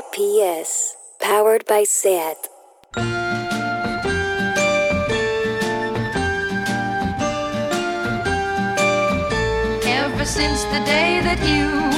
RPS, powered by SAT. Ever since the day that you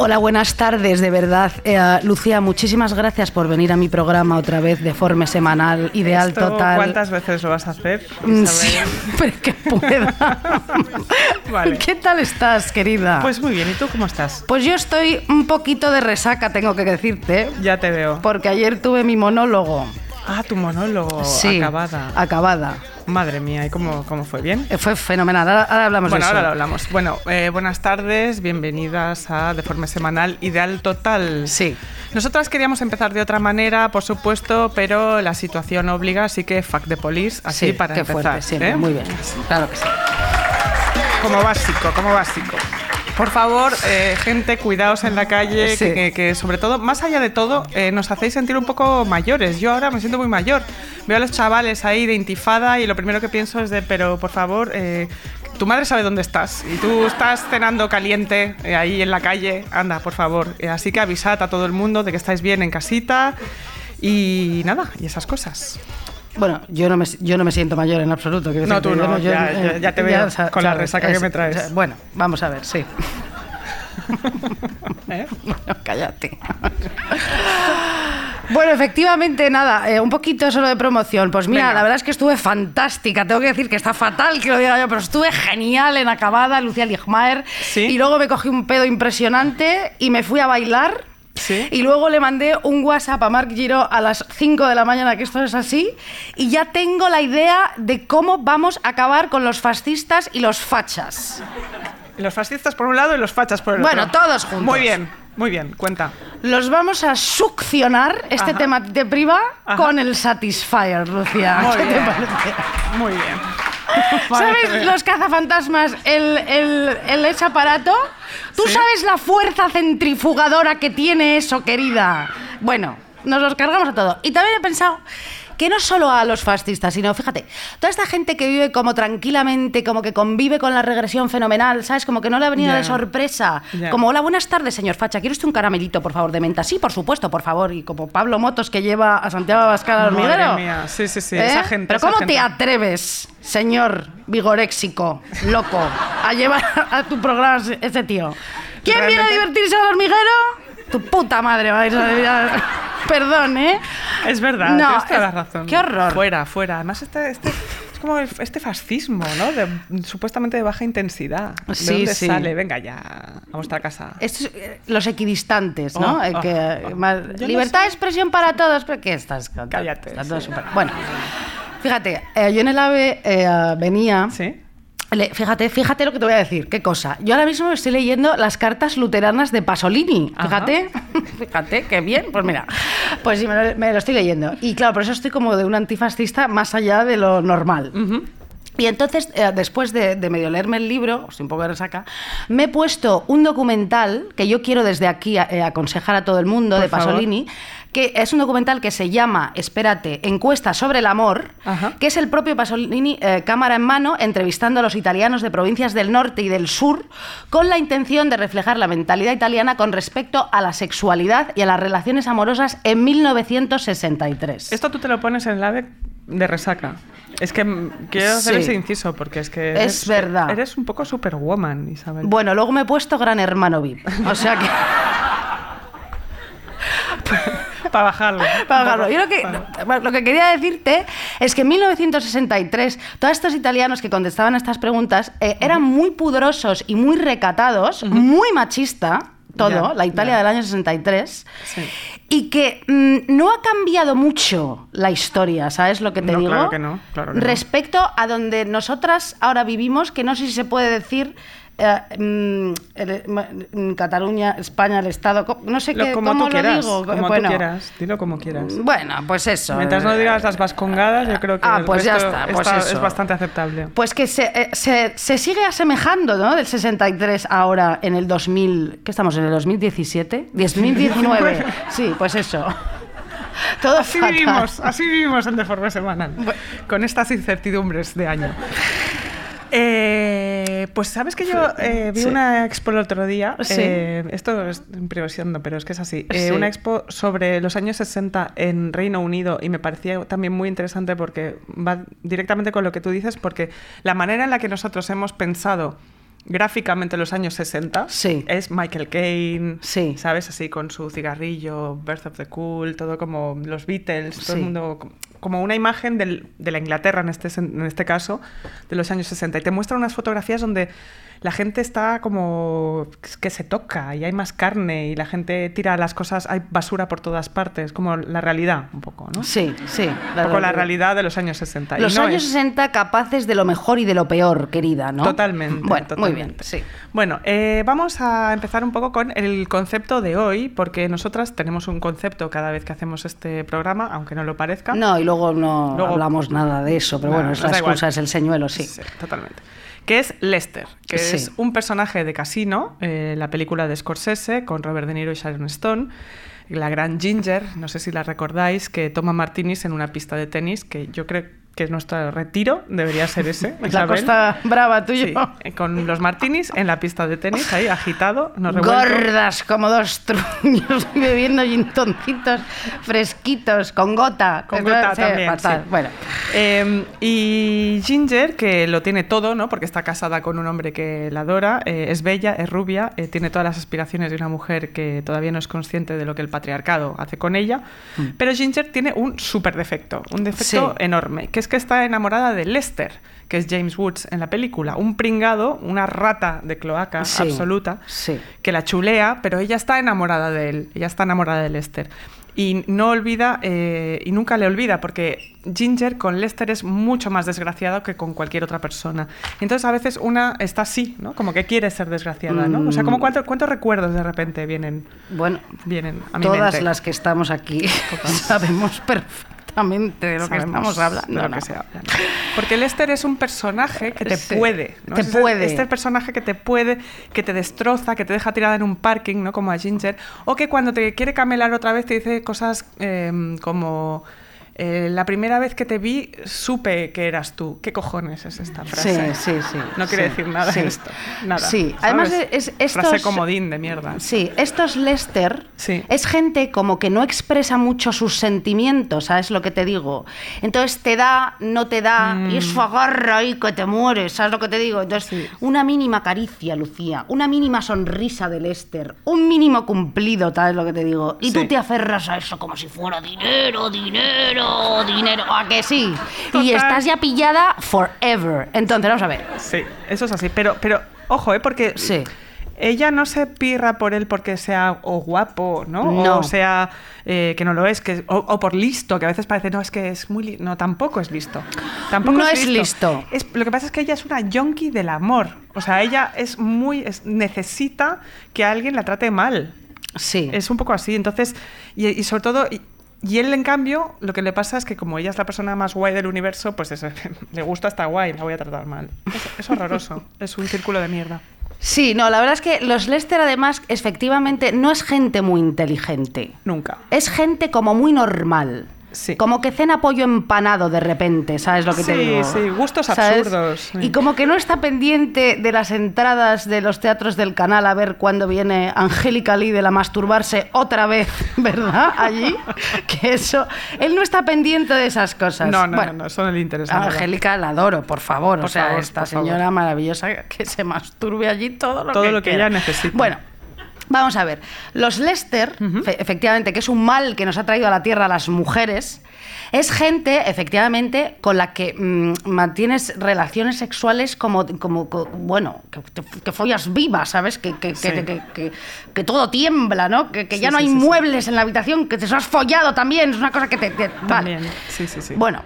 Hola, buenas tardes, de verdad. Eh, Lucía, muchísimas gracias por venir a mi programa otra vez de forma semanal, ideal Esto, total. ¿Cuántas veces lo vas a hacer? Mm, Isabel? Siempre que pueda. Vale. ¿Qué tal estás, querida? Pues muy bien, ¿y tú cómo estás? Pues yo estoy un poquito de resaca, tengo que decirte, Ya te veo. porque ayer tuve mi monólogo. Ah, tu monólogo. Sí, Acabada. Acabada. Madre mía, ¿y cómo, cómo fue? ¿Bien? Eh, Fue fenomenal. Ahora, ahora hablamos Bueno, de eso. ahora lo hablamos. Bueno, eh, buenas tardes, bienvenidas a Deforme Semanal Ideal Total. Sí. Nosotras queríamos empezar de otra manera, por supuesto, pero la situación obliga, así que fuck the police, así Sí, para qué empezar. fuerte, siempre. ¿eh? Muy bien. Claro que sí. Como básico, como básico. Por favor, eh, gente, cuidaos en la calle, Sí. que, que- sobre todo, más allá de todo, eh, nos hacéis sentir un poco mayores. Yo ahora me siento muy mayor. Veo a los chavales ahí de intifada y lo primero que pienso es de, pero por favor, eh, tu madre sabe dónde estás y tú estás cenando caliente eh, ahí en la calle. Anda, por favor. Eh, así que avisad a todo el mundo de que estáis bien en casita y nada, y esas cosas. Bueno, yo no me, yo no me siento mayor en absoluto. No, tú no, ya- eh, ya- ya te veo con la resaca que me traes. Bueno, vamos a ver, sí. ¿eh? No, cállate. Bueno, efectivamente, nada, eh, un poquito solo de promoción. Pues mira, Venga. la verdad es que estuve fantástica. Tengo que decir que está fatal que lo diga yo, pero estuve genial en acabada, Lucía Ligmaer. Sí. Y luego me cogí un pedo impresionante y me fui a bailar. Sí. Y luego le mandé un WhatsApp a Marc Giro a las 5 de la mañana, que esto es así, y ya tengo la idea de cómo vamos a acabar con los fascistas y los fachas. Los fascistas por un lado y los fachas por el Bueno, otro. todos juntos. Muy bien, muy bien, cuenta. Los vamos a succionar este Ajá. tema de priva Ajá. con el Satisfyer, Lucía. Muy ¿Qué te parece? Muy bien. ¿Sabes los cazafantasmas, el, el, el ese aparato? ¿Tú Sí. sabes la fuerza centrifugadora que tiene eso, querida? Bueno, nos los cargamos a todo. Y también he pensado que no solo a los fascistas, sino, fíjate, toda esta gente que vive como tranquilamente, como que convive con la regresión fenomenal, ¿sabes? Como que no le ha venido de sorpresa. Como, hola, buenas tardes, señor Facha, ¿quiere usted un caramelito, por favor, de menta? Sí, por supuesto, por favor. Y como Pablo Motos que lleva a Santiago Abascal al Madre hormiguero. mía, sí, sí, sí, ¿Eh? esa gente, Pero esa ¿cómo gente. te atreves, señor vigoréxico, loco, a llevar a tu programa ese- tío? ¿Quién viene a divertirse al hormiguero? Tu puta madre vais a Perdón, ¿eh? Es verdad, No, tienes toda la razón. qué horror. Fuera, fuera. Además, este, este, es como el- este fascismo, ¿no? De, supuestamente de baja intensidad. ¿De Sí, dónde sí. sale? Venga ya, a vuestra casa. Estos, eh, los equidistantes, ¿no? Oh, Eh, oh, que, oh. más- Yo no libertad sé. de expresión para todos, pero ¿qué estás? Cállate, Está todo sí. súper- Bueno, fíjate, eh, yo en el AVE eh, venía... ¿Sí? Fíjate, fíjate lo que te voy a decir, qué cosa. Yo ahora mismo estoy leyendo las cartas luteranas de Pasolini. Ajá. Fíjate, fíjate, qué bien. Pues mira, pues sí, me lo, me lo estoy leyendo. Y claro, por eso estoy como de un antifascista más allá de lo normal. Y entonces, eh, después de, de medio leerme el libro, estoy un poco de resaca, me he puesto un documental que yo quiero desde aquí eh, aconsejar a todo el mundo Por de favor. Pasolini, que es un documental que se llama, espérate, Encuesta sobre el amor, Ajá. que es el propio Pasolini, eh, cámara en mano, entrevistando a los italianos de provincias del norte y del sur, con la intención de reflejar la mentalidad italiana con respecto a la sexualidad y a las relaciones amorosas en 1963. Esto tú te lo pones en el ave de resaca. Es que quiero hacer Sí. ese inciso porque es que. Es eres- verdad. Eres un poco superwoman, Isabel. Bueno, luego me he puesto Gran Hermano VIP. O sea que. Para bajarlo. Para bajarlo. Yo lo que, lo que quería decirte es que en 1963 todos estos italianos que contestaban a estas preguntas eh, eran muy pudorosos y muy recatados, muy machista, todo, Ya, la Italia ya. del año 63. Sí. y que mm, no ha cambiado mucho la historia, ¿sabes lo que te No, digo? claro que no, claro que no. Respecto a donde nosotras ahora vivimos, que no sé si se puede decir eh, mm, el- mm, Cataluña, España, el Estado, no sé qué, como cómo tú lo quieras, digo. como bueno, tú quieras, dilo como quieras. Bueno, pues eso. Mientras no eh, digas las vascongadas, yo creo que Ah, el pues ya está, pues eso. es bastante aceptable. Pues que se, eh, se- se sigue asemejando, ¿no? Del 63 ahora en el 2000. ¿Qué estamos? ¿En el 2017? ¿2019? sí, pues eso. Todo Así fatal. vivimos, así vivimos en Deforme Semanal, con estas incertidumbres de año. Eh, pues sabes que yo eh, vi Sí. una expo el otro día. Sí. eh, esto es improvisando, pero es que es así. eh, Sí. Una expo sobre los años 60 en Reino Unido y me parecía también muy interesante porque va directamente con lo que tú dices, porque la manera en la que nosotros hemos pensado gráficamente los años 60 Sí. es Michael Caine, Sí. ¿sabes? Así con su cigarrillo, Birth of the Cool, todo como los Beatles, todo Sí. el mundo como una imagen del- de la Inglaterra en este, en este caso, de los años 60. Y te muestra unas fotografías donde la gente está como que se toca y hay más carne y la gente tira las cosas, hay basura por todas partes, como la realidad un poco, ¿no? Sí, sí. Un poco la realidad de los años 60. Y Los no años es- 60 capaces de lo mejor y de lo peor, querida, ¿no? Totalmente. Bueno, muy totalmente. bien, sí. Bueno, eh, vamos a empezar un poco con el concepto de hoy, porque nosotras tenemos un concepto cada vez que hacemos este programa, aunque no lo parezca. No, y luego no Luego- hablamos nada de eso, pero bueno, es la igual. excusa, es el señuelo, sí. totalmente. Que es Lester, que Sí. es un personaje de Casino, eh, la película de Scorsese con Robert De Niro y Sharon Stone. La gran Ginger, no sé si la recordáis, que toma martinis en una pista de tenis, que yo creo que nuestro retiro debería ser ese. La. Costa Brava tuyo. Sí, con los martinis en la pista de tenis, ahí agitado, nos. Gordas como dos truños bebiendo gintoncitos fresquitos con gota. Con Es gota sí, también. fatal. sí. Bueno, Eh, y Ginger, que lo tiene todo, ¿no? Porque está casada con un hombre que la adora, eh, es bella, es rubia, eh, tiene todas las aspiraciones de una mujer que todavía no es consciente de lo que el patriarcado hace con ella. Pero Ginger tiene un súper defecto, un defecto Mm. Enorme, que es que está enamorada de Lester, que es James Woods en la película, un pringado, una rata de cloaca Sí, absoluta sí. que la chulea, pero ella está enamorada de él, ella está enamorada de Lester. Y no olvida, eh, y nunca le olvida, porque Ginger con Lester es mucho más desgraciado que con cualquier otra persona. Entonces a veces una está así, ¿no? Como que quiere ser desgraciada, ¿no? O sea, Mm. como cuánto- cuántos recuerdos de repente vienen, bueno, vienen a mi todas mente? las que estamos aquí sabemos perfectamente de lo que Sabemos estamos hablando. de lo ¿no? que se habla. Porque Lester es un personaje que te Sí, puede. ¿no? te Es puede. Este personaje que te puede, que te destroza, que te deja tirada en un parking, ¿no? Como a Ginger. O que cuando te quiere camelar otra vez te dice cosas eh, como. Eh, la primera vez que te vi supe que eras tú. ¿Qué cojones es esta frase? Sí, sí, sí. No quiere sí, decir nada sí. esto. Nada. Sí, ¿sabes? además es, estos... Frase comodín de mierda. Sí, estos Lester Sí. es gente como que no expresa mucho sus sentimientos, ¿sabes lo que te digo? Entonces te da, no te da, y Mm. eso agarra ahí que te mueres, ¿sabes lo que te digo? Entonces, una mínima caricia, Lucía, una mínima sonrisa de Lester, un mínimo cumplido, ¿sabes lo que te digo? Y tú te aferras a eso como si fuera dinero, dinero, dinero, ¿a que sí? Y estás ya pillada forever. Entonces, vamos a ver. Sí, eso es así. Pero, pero ojo, ¿eh? Porque Sí. ella no se pirra por él porque sea o guapo, ¿no? No. O sea, eh, que no lo es, que, o, o por listo, que a veces parece, no, es que es muy... li-". No, tampoco es listo. Tampoco No es listo. Es, lo que pasa es que ella es una yonki del amor. O sea, ella es muy... es- necesita que alguien la trate mal. Sí. Es un poco así. Entonces, y, y sobre todo, y, y él, en cambio, lo que le pasa es que como ella es la persona más guay del universo, pues eso, le gusta, está guay, la voy a tratar mal. Es, es horroroso. es un círculo de mierda. Sí, no, la verdad es que los Lester además efectivamente no es gente muy inteligente. Nunca. Es gente como muy normal. Sí. Como que cena pollo empanado de repente, ¿sabes lo que te Sí, digo? sí, gustos ¿Sabes? absurdos, sí. Y como que no está pendiente de las entradas de los teatros del canal a ver cuándo viene Angélica Lee de la masturbarse otra vez, ¿verdad? Allí. Que eso. Él no está pendiente de esas cosas. No, no, Bueno, no, no, eso no le interesa. a nada. Angélica la adoro, por favor. o sea, favor, esta favor. señora maravillosa que se masturbe allí todo lo Todo que lo que quiera. ella necesita. Bueno, Vamos a ver, los Lester, fe- efectivamente, que es un mal que nos ha traído a la Tierra a las mujeres, es gente, efectivamente, con la que mm, mantienes relaciones sexuales como, como, co- bueno, que, que follas vivas, ¿sabes? Que, que, que- Sí. que- todo tiembla, ¿no? Que, que ya Sí, no hay sí, muebles en la habitación, que te has follado también, es una cosa que te... te- vale. También, sí, sí, sí. Bueno,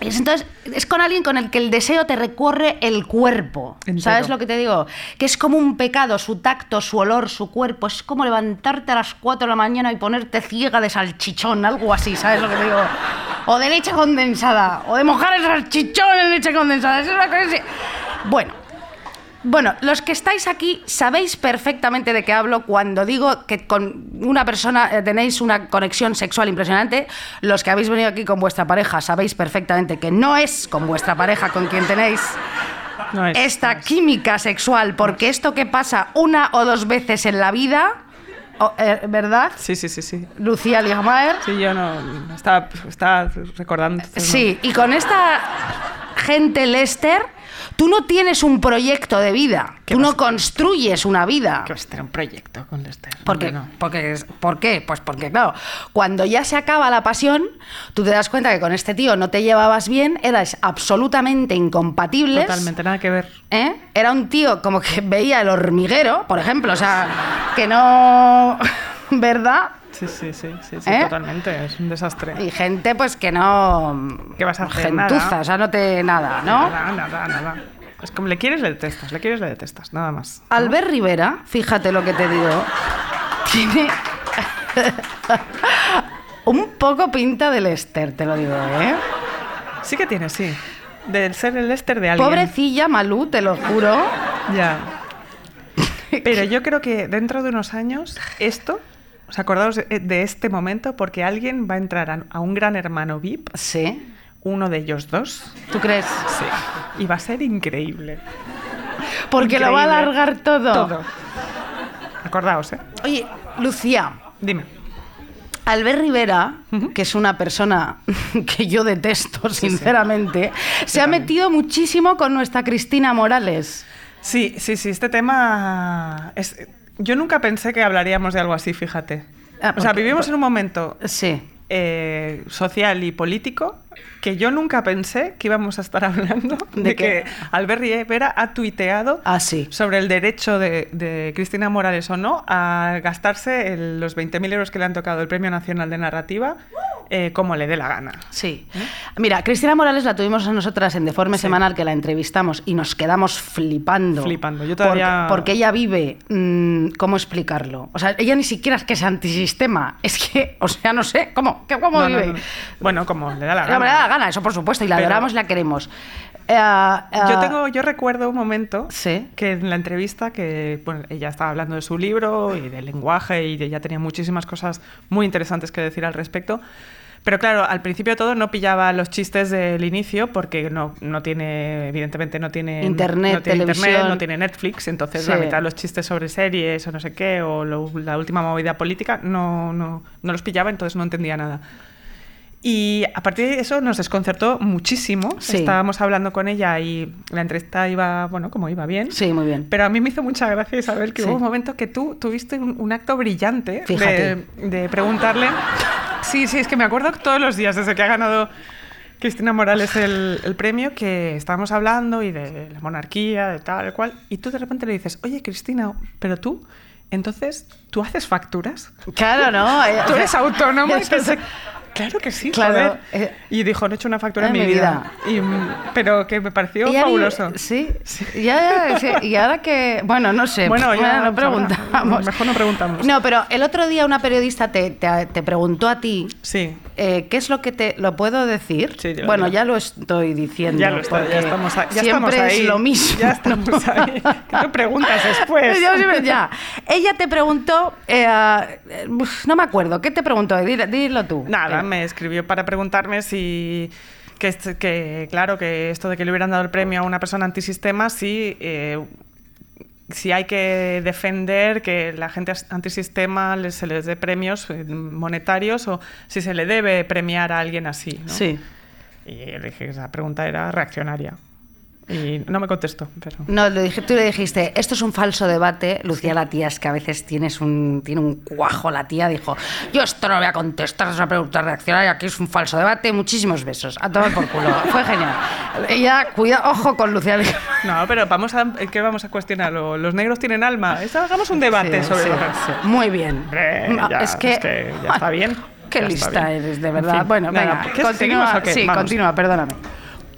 entonces es con alguien con el que el deseo te recorre el cuerpo. Entero. ¿Sabes lo que te digo? Que es como un pecado, su tacto, su olor, su cuerpo. Es como levantarte a las 4 de la mañana y ponerte ciega de salchichón, algo así, ¿sabes lo que te digo? O de leche condensada, o de mojar el salchichón en leche condensada. Es una cosa así. Bueno, bueno, los que estáis aquí sabéis perfectamente de qué hablo cuando digo que con una persona eh, tenéis una conexión sexual impresionante. Los que habéis venido aquí con vuestra pareja sabéis perfectamente que no es con vuestra pareja con quien tenéis No es, esta no es. química sexual, porque esto que pasa una o dos veces en la vida, eh, ¿verdad? Sí, sí, sí, sí. Lucía Ligmaer. Sí, yo no estaba, estaba recordando. Sí, y con esta gente Lester, tú no tienes un proyecto de vida, ¿Qué tú no construyes una vida. Que vas a tener un proyecto con Lester. Porque, no. porque, ¿Por qué? Pues porque, claro, cuando ya se acaba la pasión, tú te das cuenta que con este tío no te llevabas bien, eras absolutamente incompatibles. Totalmente, nada que ver. ¿eh? Era un tío como que veía el hormiguero, por ejemplo, o sea, que no. ¿Verdad? Sí, sí, sí, sí, sí, ¿Eh? totalmente. Es un desastre. Y gente, pues que no. ¿Qué vas a hacer? Gentuza, Nada. o sea, no te. Nada, ¿no? Nada, nada, nada. Es como le quieres, le detestas, le quieres, le detestas, nada más. ¿no? Albert Rivera, fíjate lo que te digo, tiene un poco pinta del Lester, te lo digo, ¿eh? Sí que tiene, sí. Del ser el Lester de alguien. Pobrecilla Malú, te lo juro. Ya. Pero yo creo que dentro de unos años, esto, os acordaos de, este momento, porque alguien va a entrar a, un gran hermano VIP, Sí. uno de ellos dos. ¿Tú crees? Sí. Y va a ser increíble. Porque lo va a alargar todo. Todo. Acordaos, ¿eh? Oye, Lucía, Dime. Albert Rivera, que es una persona que yo detesto, sinceramente, se ha metido muchísimo con nuestra Cristina Morales. Sí, sí, sí, este tema es... Yo nunca pensé que hablaríamos de algo así, fíjate. Ah, o sea, vivimos en un momento Sí. eh, social y político que yo nunca pensé que íbamos a estar hablando de, ¿De que? Albert Rivera ha tuiteado Ah, sí. sobre el derecho de, de Cristina Morales o no a gastarse el- los 20.000 euros que le han tocado el Premio Nacional de Narrativa eh, como le dé la gana. Sí. Mira, Cristina Morales la tuvimos a nosotras en Deforme Semanal, que la entrevistamos y nos quedamos flipando. Flipando. Yo todavía- Porque, porque ella vive. mm, ¿Cómo explicarlo? O sea, ella ni siquiera es que es antisistema. Es que, o sea, no sé. ¿Cómo, ¿Qué- cómo No, vive? no. Bueno, como le da la gana. me da la gana, eso por supuesto, y la Pero- adoramos y la queremos. Eh, eh, Yo tengo, yo recuerdo un momento Sí. que en la entrevista que bueno, ella estaba hablando de su libro y del lenguaje y ella tenía muchísimas cosas muy interesantes que decir al respecto. Pero claro, al principio de todo no pillaba los chistes del inicio porque no, no tiene, evidentemente no tiene Internet, no tiene internet, no tiene Netflix, entonces la mitad de los chistes sobre series o no sé qué o lo- la última movida política no, no, no los pillaba, entonces no entendía nada. Y a partir de eso nos desconcertó muchísimo. Sí. Estábamos hablando con ella y la entrevista iba, bueno, como iba bien. Sí, muy bien. Pero a mí me hizo mucha gracia Isabel que Sí. hubo un momento que tú tuviste un, un acto brillante de, de preguntarle. Sí, sí, es que me acuerdo todos los días desde que ha ganado Cristina Morales el, el premio que estábamos hablando y de la monarquía, de tal, cual. Y tú de repente le dices, oye Cristina, pero tú, entonces, ¿tú haces facturas? Claro, ¿no? Eh, Tú eres autónoma claro que sí, Claro, joder. eh, y dijo, no he hecho una factura en mi vida. Y, pero que me pareció fabuloso. sí, ya, sí, y ahora que. Bueno, no sé. Bueno, ya no preguntamos. Mejor no preguntamos. No, pero el otro día una periodista te, te- te preguntó a ti. Sí. eh, ¿Qué es lo que te lo puedo decir? Sí, dilo, bueno, ya lo estoy diciendo. Ya lo está, ya estamos, ahí- ya siempre estamos ahí. es lo mismo. Ya estamos ahí. ¿Qué te preguntas después? Yo ya. Ella te preguntó, eh, eh, no me acuerdo, ¿qué te preguntó? Dilo, dilo tú. Nada, me escribió para preguntarme si. Que, claro, que esto de que le hubieran dado el premio a una persona antisistema, si, eh, si hay que defender que la gente antisistema se les dé premios eh, monetarios o si se le debe premiar a alguien así. ¿no? Sí. Y yo le dije que esa pregunta era reaccionaria. Y no me contestó, pero... No, lo dije, tú le dijiste, esto es un falso debate. Lucía, la tía, es que a veces tienes un, tiene un cuajo. La tía dijo, yo esto no voy a contestar, es una pregunta reaccionaria, aquí es un falso debate, muchísimos besos. A tomar por culo. Fue genial. Ella, cuida, ojo con Lucía. No, pero vamos a, ¿qué vamos a cuestionar? ¿Lo- ¿Los negros tienen alma? Eso, hagamos un debate Sí, sobre sí, sí. Muy bien. Ya, es, que, es que ya está bien. Qué lista eres, de En verdad. fin, bueno, nada, venga, ¿qué, continúa. Sí, Vamos. continúa, perdóname.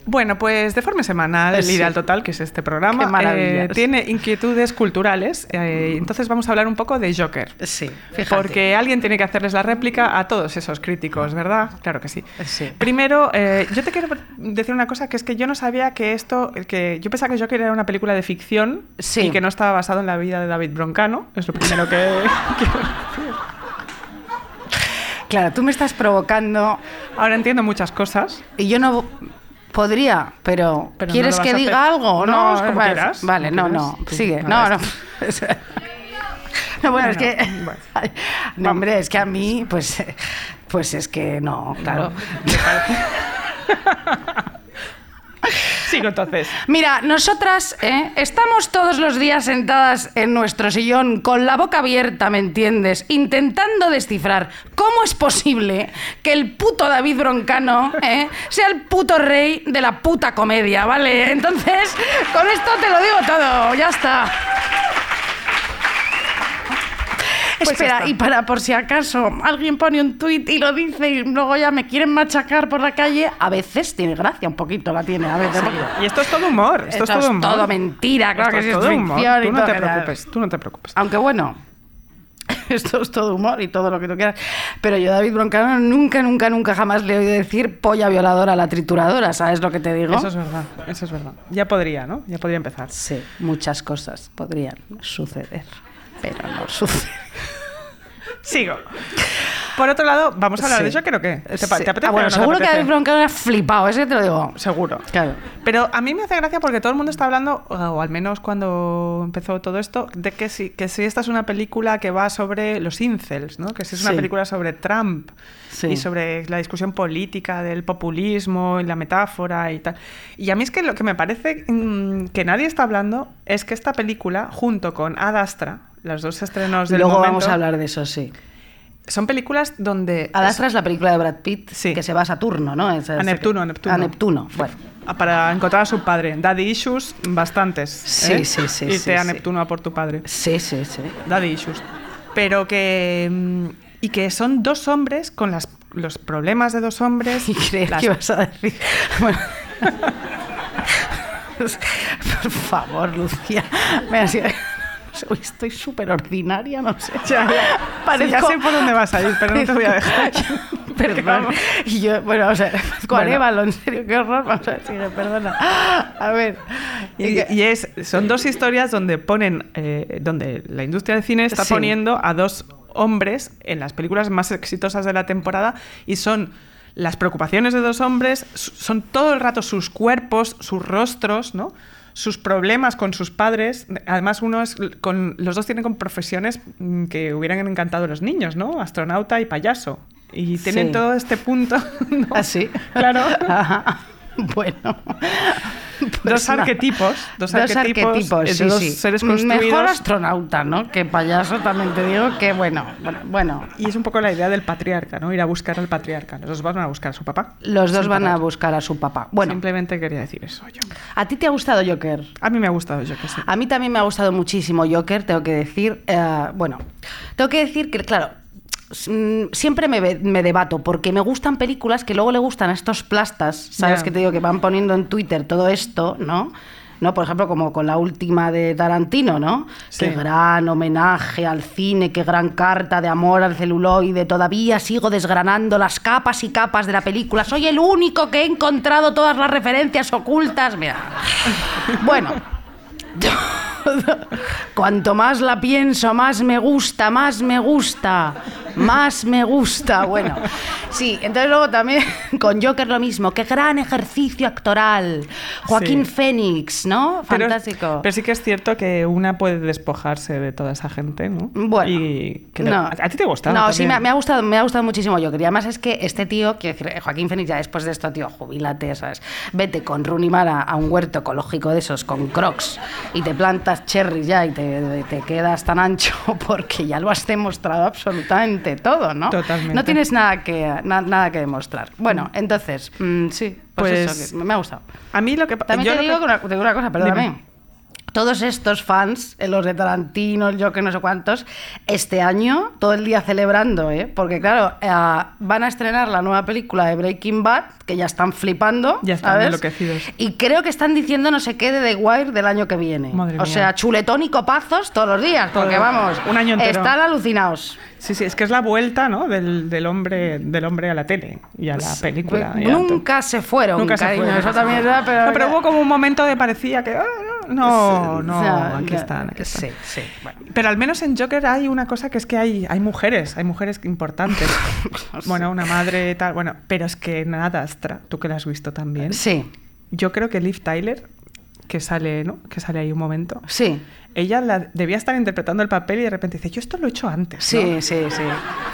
Bueno, pues de forma semanal, Sí. Ideal Total, que es este programa, eh, tiene inquietudes culturales. eh, entonces vamos a hablar un poco de Joker. Sí, fíjate. Porque alguien tiene que hacerles la réplica a todos esos críticos, ¿verdad? Claro que sí. Sí. Primero, eh, yo te quiero decir una cosa, que es que yo no sabía que esto, que yo pensaba que Joker era una película de ficción Sí. y que no estaba basado en la vida de David Broncano. Es lo primero que... que- Claro, tú me estás provocando Ahora entiendo muchas cosas. y yo no podría, pero, Pero no ¿quieres que diga hacer. algo? No, No, como vale, quieras, Vale, como no, no, sigue. No, no. No, bueno, es que. Bueno, No, hombre, es que a mí, pues, pues es que no, claro. Sigo entonces. Mira, nosotras ¿eh? estamos todos los días sentadas en nuestro sillón con la boca abierta, ¿me entiendes? Intentando descifrar cómo es posible que el puto David Broncano ¿eh? sea el puto rey de la puta comedia, ¿vale? Entonces, con esto te lo digo todo, ya está. Pues Espera, y para por si acaso alguien pone un tuit y lo dice y luego ya me quieren machacar por la calle, a veces tiene gracia, un poquito la tiene, a veces. Y esto es todo humor. Esto, Esto es todo humor. mentira, claro Esto que es todo humor. Tú no todo te preocupes, tú no te preocupes. Aunque bueno, esto es todo humor y todo lo que tú quieras. Pero yo, David Broncano, nunca, nunca, nunca jamás le he oído decir polla violadora a la trituradora, ¿sabes lo que te digo? Eso es verdad, eso es verdad. Ya podría, ¿no? Ya podría empezar. Sí, muchas cosas podrían suceder, pero no suceden. Sigo. Por otro lado, ¿vamos a hablar Sí. de Joker o qué? ¿Te, pa- Sí. te apetece Ah, bueno, no seguro que? David Broncano era flipado, ese te lo digo. Seguro. Claro. Pero a mí me hace gracia porque todo el mundo está hablando, o al menos cuando empezó todo esto, de que si, que si esta es una película que va sobre los incels, ¿no? Que si es una Sí. película sobre Trump Sí. y sobre la discusión política del populismo y la metáfora y tal. Y a mí es que lo que me parece mm, que nadie está hablando es que esta película, junto con Ad Astra, los dos estrenos del Luego momento, vamos a hablar de eso, sí. son películas donde... Ad Astra es la película de Brad Pitt Sí. que se va a Saturno, ¿no? Es- A Neptuno, a Neptuno. A Neptuno, bueno. Para encontrar a su padre. Daddy issues, bastantes. Sí, ¿eh? sí, sí, Irte sí, a sí. Neptuno a por tu padre. Sí, sí, sí. Daddy issues. Pero que. mm, Y que son dos hombres con las, los problemas de dos hombres. Y creer las- que ibas a decir. Bueno. Por favor, Lucía. Me has- Estoy súper ordinaria, no sé. Ya, ya. Sí, ya sé por dónde vas a ir, pero no te voy a dejar. Perdón. Y yo, bueno, o sea, con Bueno. Évalo, en serio, qué horror. Vamos a sigue, perdona. A ver. Y, y es, son dos historias donde ponen, eh, donde la industria del cine está Sí. poniendo a dos hombres en las películas más exitosas de la temporada y son las preocupaciones de dos hombres, son todo el rato sus cuerpos, sus rostros, ¿no? Sus problemas con sus padres. Además, uno es con, los dos tienen con profesiones mm, que hubieran encantado a los niños, ¿no? Astronauta y payaso. Y tienen Sí. todo este punto. ¿no? ¿Ah? Claro. Ajá. Bueno. Pues dos nada. arquetipos. Dos, arquetipos. eh, sí, dos sí. seres Mejor astronauta, ¿no? Que payaso también te digo que bueno, bueno, bueno. Y es un poco la idea del patriarca, ¿no? Ir a buscar al patriarca. Los dos van a buscar a su papá. Los dos van a buscar a su papá. Bueno, Simplemente quería decir eso yo. ¿a ti te ha gustado Joker? A mí me ha gustado, yo que sé. A mí también me ha gustado muchísimo Joker, tengo que decir. eh, bueno, tengo que decir que, claro, siempre me, debato porque me gustan películas que luego le gustan a estos plastas, ¿sabes? Que te digo que van poniendo en Twitter todo esto, ¿no? ¿No? Por ejemplo, como con la última de Tarantino, ¿no? Sí. Qué gran homenaje al cine, qué gran carta de amor al celuloide. Todavía sigo desgranando las capas y capas de la película. Soy el único que he encontrado todas las referencias ocultas. Mira. Bueno, Cuanto más la pienso, más me gusta, más me gusta. más me gusta. Bueno, sí, entonces luego también con Joker lo mismo. Qué gran ejercicio actoral. Joaquín Sí. Fénix, ¿no? Fantástico. Pero, sí que es cierto que una puede despojarse de toda esa gente, ¿no? Bueno, Y que no. ¿A, a ti te gusta? No, sí, me, ha- me ha gustado, me ha gustado muchísimo Joker. Y además es que este tío, quiero decir, Joaquín Fénix, ya después de esto, tío, jubilate, ¿sabes? Vete con Rooney Mara a un huerto ecológico de esos, con crocs, y te plantas cherries ya y te, te quedas tan ancho porque ya lo has demostrado absolutamente todo, ¿no? Totalmente. No tienes nada que, na- nada que demostrar. Bueno, entonces, mm, sí, pues, Pues- eso, que me ha gustado. A mí lo que pa- También yo te lo digo que- una, te digo una cosa, perdóname. Dime. Todos estos fans, eh, los de Tarantino, el Joker, no sé cuántos, este año todo el día celebrando, ¿eh? Porque claro, eh, van a estrenar la nueva película de Breaking Bad, que ya están flipando, Ya están ¿sabes? enloquecidos. Y creo que están diciendo no sé qué de The Wire del año que viene. Madre o mía. sea, chuletón y copazos todos los días, porque vamos, un año entero. están alucinados. Sí, sí, es que es la vuelta, ¿no? Del, del hombre, del hombre a la tele y a la película. Pues y nunca se fueron, Nunca se fueron. eso también verdad, pero... No, pero hubo como un momento de parecía que. ah, no, no, aquí están. aquí están. Sí, sí, bueno. Pero al menos en Joker hay una cosa que es que hay, hay mujeres, hay mujeres importantes. bueno, una madre tal, bueno, pero es que nada, Astra, tú que la has visto también. Sí, Yo creo que Liv Tyler, que sale, ¿no? Que sale ahí un momento. sí. Ella la- debía estar interpretando el papel y de repente dice, yo esto lo he hecho antes. ¿no? Sí, sí, sí.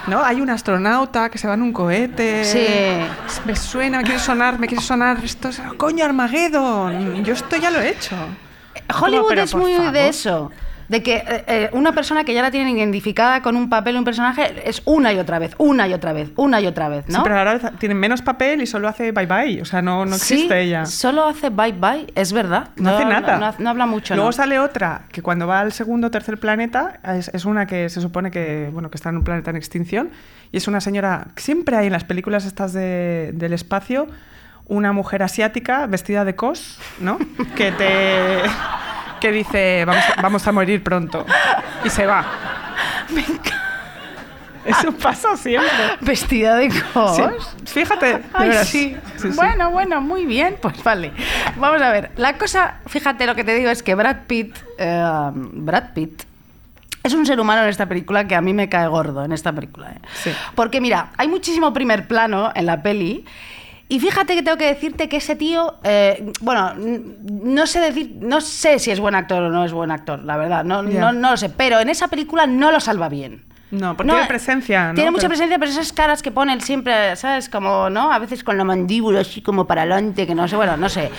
¿No? Hay un astronauta que se va en un cohete. Sí. Me suena, me quiere sonar, me quiere sonar. Esto es. ¡Coño, Armageddon! Yo esto ya lo he hecho. Hollywood Como, pero es muy favor. de eso. De que eh, eh, una persona que ya la tienen identificada con un papel un personaje es una y otra vez, una y otra vez, una y otra vez, ¿no? Sí, pero ahora tiene menos papel y solo hace bye bye. O sea, no, no Sí, existe ella. Solo hace bye bye, es verdad. No, hace nada. No, no habla mucho. Luego ¿no? sale otra que cuando va al segundo o tercer planeta es, es una que se supone que, bueno, que está en un planeta en extinción y es una señora. Siempre hay en las películas estas de- del espacio una mujer asiática vestida de cos, ¿no? Que te. que dice vamos a, vamos a morir pronto y se va. Eso pasa siempre. Vestida de cos. Sí, Fíjate. Ay, sí. Bueno, bueno, muy bien. Pues vale. Vamos a ver. La cosa, fíjate, lo que te digo es que Brad Pitt, eh, Brad Pitt, es un ser humano en esta película que a mí me cae gordo en esta película. ¿eh? Porque mira, hay muchísimo primer plano en la peli. Y fíjate que tengo que decirte que ese tío, eh, bueno, no sé decir, no sé si es buen actor o no es buen actor, la verdad, no, Ya. no, no lo sé, pero en esa película no lo salva bien. No, porque tiene presencia, ¿no? Tiene mucha Pero- presencia, pero esas caras que pone él siempre, ¿sabes? Como, ¿no? A veces con la mandíbula así como para adelante, que no sé, bueno, no sé.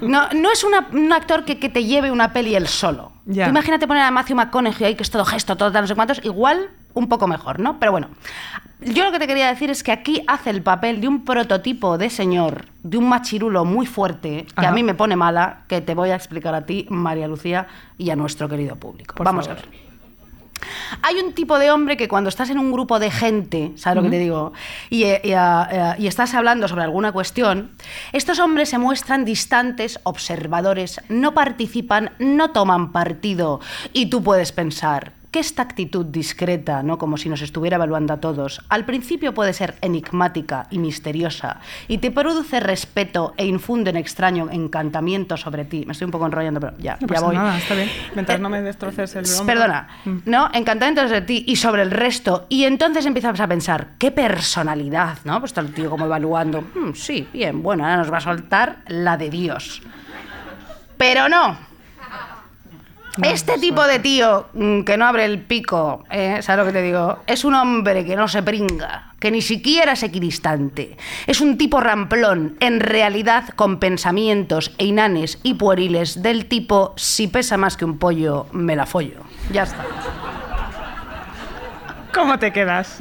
No, no es una- un actor que, que te lleve una peli él solo. Tú imagínate poner a Matthew McConaughey ahí, que es todo gesto, todo tal, no sé cuántos, igual un poco mejor, ¿no? Pero bueno, yo lo que te quería decir es que aquí hace el papel de un prototipo de señor, de un machirulo muy fuerte, que Ajá. a mí me pone mala, que te voy a explicar a ti, María Lucía, y a nuestro querido público. Por Vamos favor. a ver. Hay un tipo de hombre que cuando estás en un grupo de gente, ¿sabes lo que te digo? Y, eh, y, eh, y estás hablando sobre alguna cuestión, estos hombres se muestran distantes, observadores, no participan, no toman partido. Y tú puedes pensar, que esta actitud discreta, ¿no? como si nos estuviera evaluando a todos, al principio puede ser enigmática y misteriosa y te produce respeto e infunde un extraño encantamiento sobre ti. Me estoy un poco enrollando, pero ya, No ya voy. nada, está bien. Mientras Eh, no me destroces el hombro. Perdona, Mm. ¿no? Encantamiento sobre ti y sobre el resto. Y entonces empiezas a pensar, qué personalidad, ¿no? Pues está el tío como evaluando. "Mm, sí, bien, bueno, ahora nos va a soltar la de Dios. Pero no. Este tipo de tío mm, que no abre el pico, ¿eh? ¿sabes lo que te digo? Es un hombre que no se pringa, que ni siquiera es equidistante. Es un tipo ramplón, en realidad con pensamientos e inanes y pueriles del tipo, si pesa más que un pollo, me la follo. Ya está. ¿Cómo te quedas?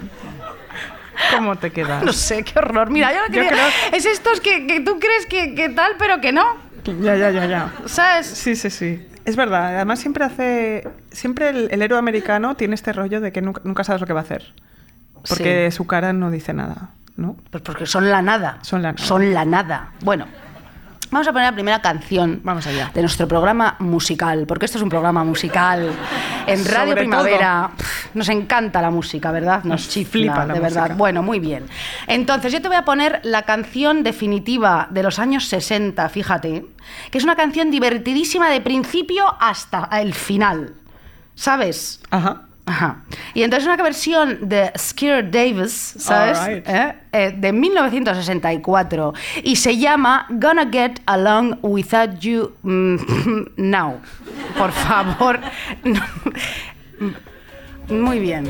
¿Cómo te quedas? No sé, qué horror. Mira, yo, lo Yo que creo- Es estos que, que tú crees que, que tal, pero que no. Ya, ya, ya, ya. ¿Sabes? Sí, sí, sí. Es verdad. Además, siempre hace. Siempre el, el héroe americano tiene este rollo de que nunca, nunca sabes lo que va a hacer. Porque su cara no dice nada, ¿no? Pues porque son la nada. Son la nada. Son la nada. Bueno, vamos a poner la primera canción Vamos allá. de nuestro programa musical, porque esto es un programa musical. En Radio Sobre Primavera pf, nos encanta la música, ¿verdad? Nos, Nos chifla, flipa la de verdad. Bueno, muy bien. Entonces, yo te voy a poner la canción definitiva de los años 60, fíjate, que es una canción divertidísima de principio hasta el final. ¿Sabes? Ajá. Ajá. Y entonces una versión de Skeer Davis, ¿sabes? ¿Eh? Eh, de 1964 y se llama Gonna Get Along Without You mm, Now. Por favor. Muy bien.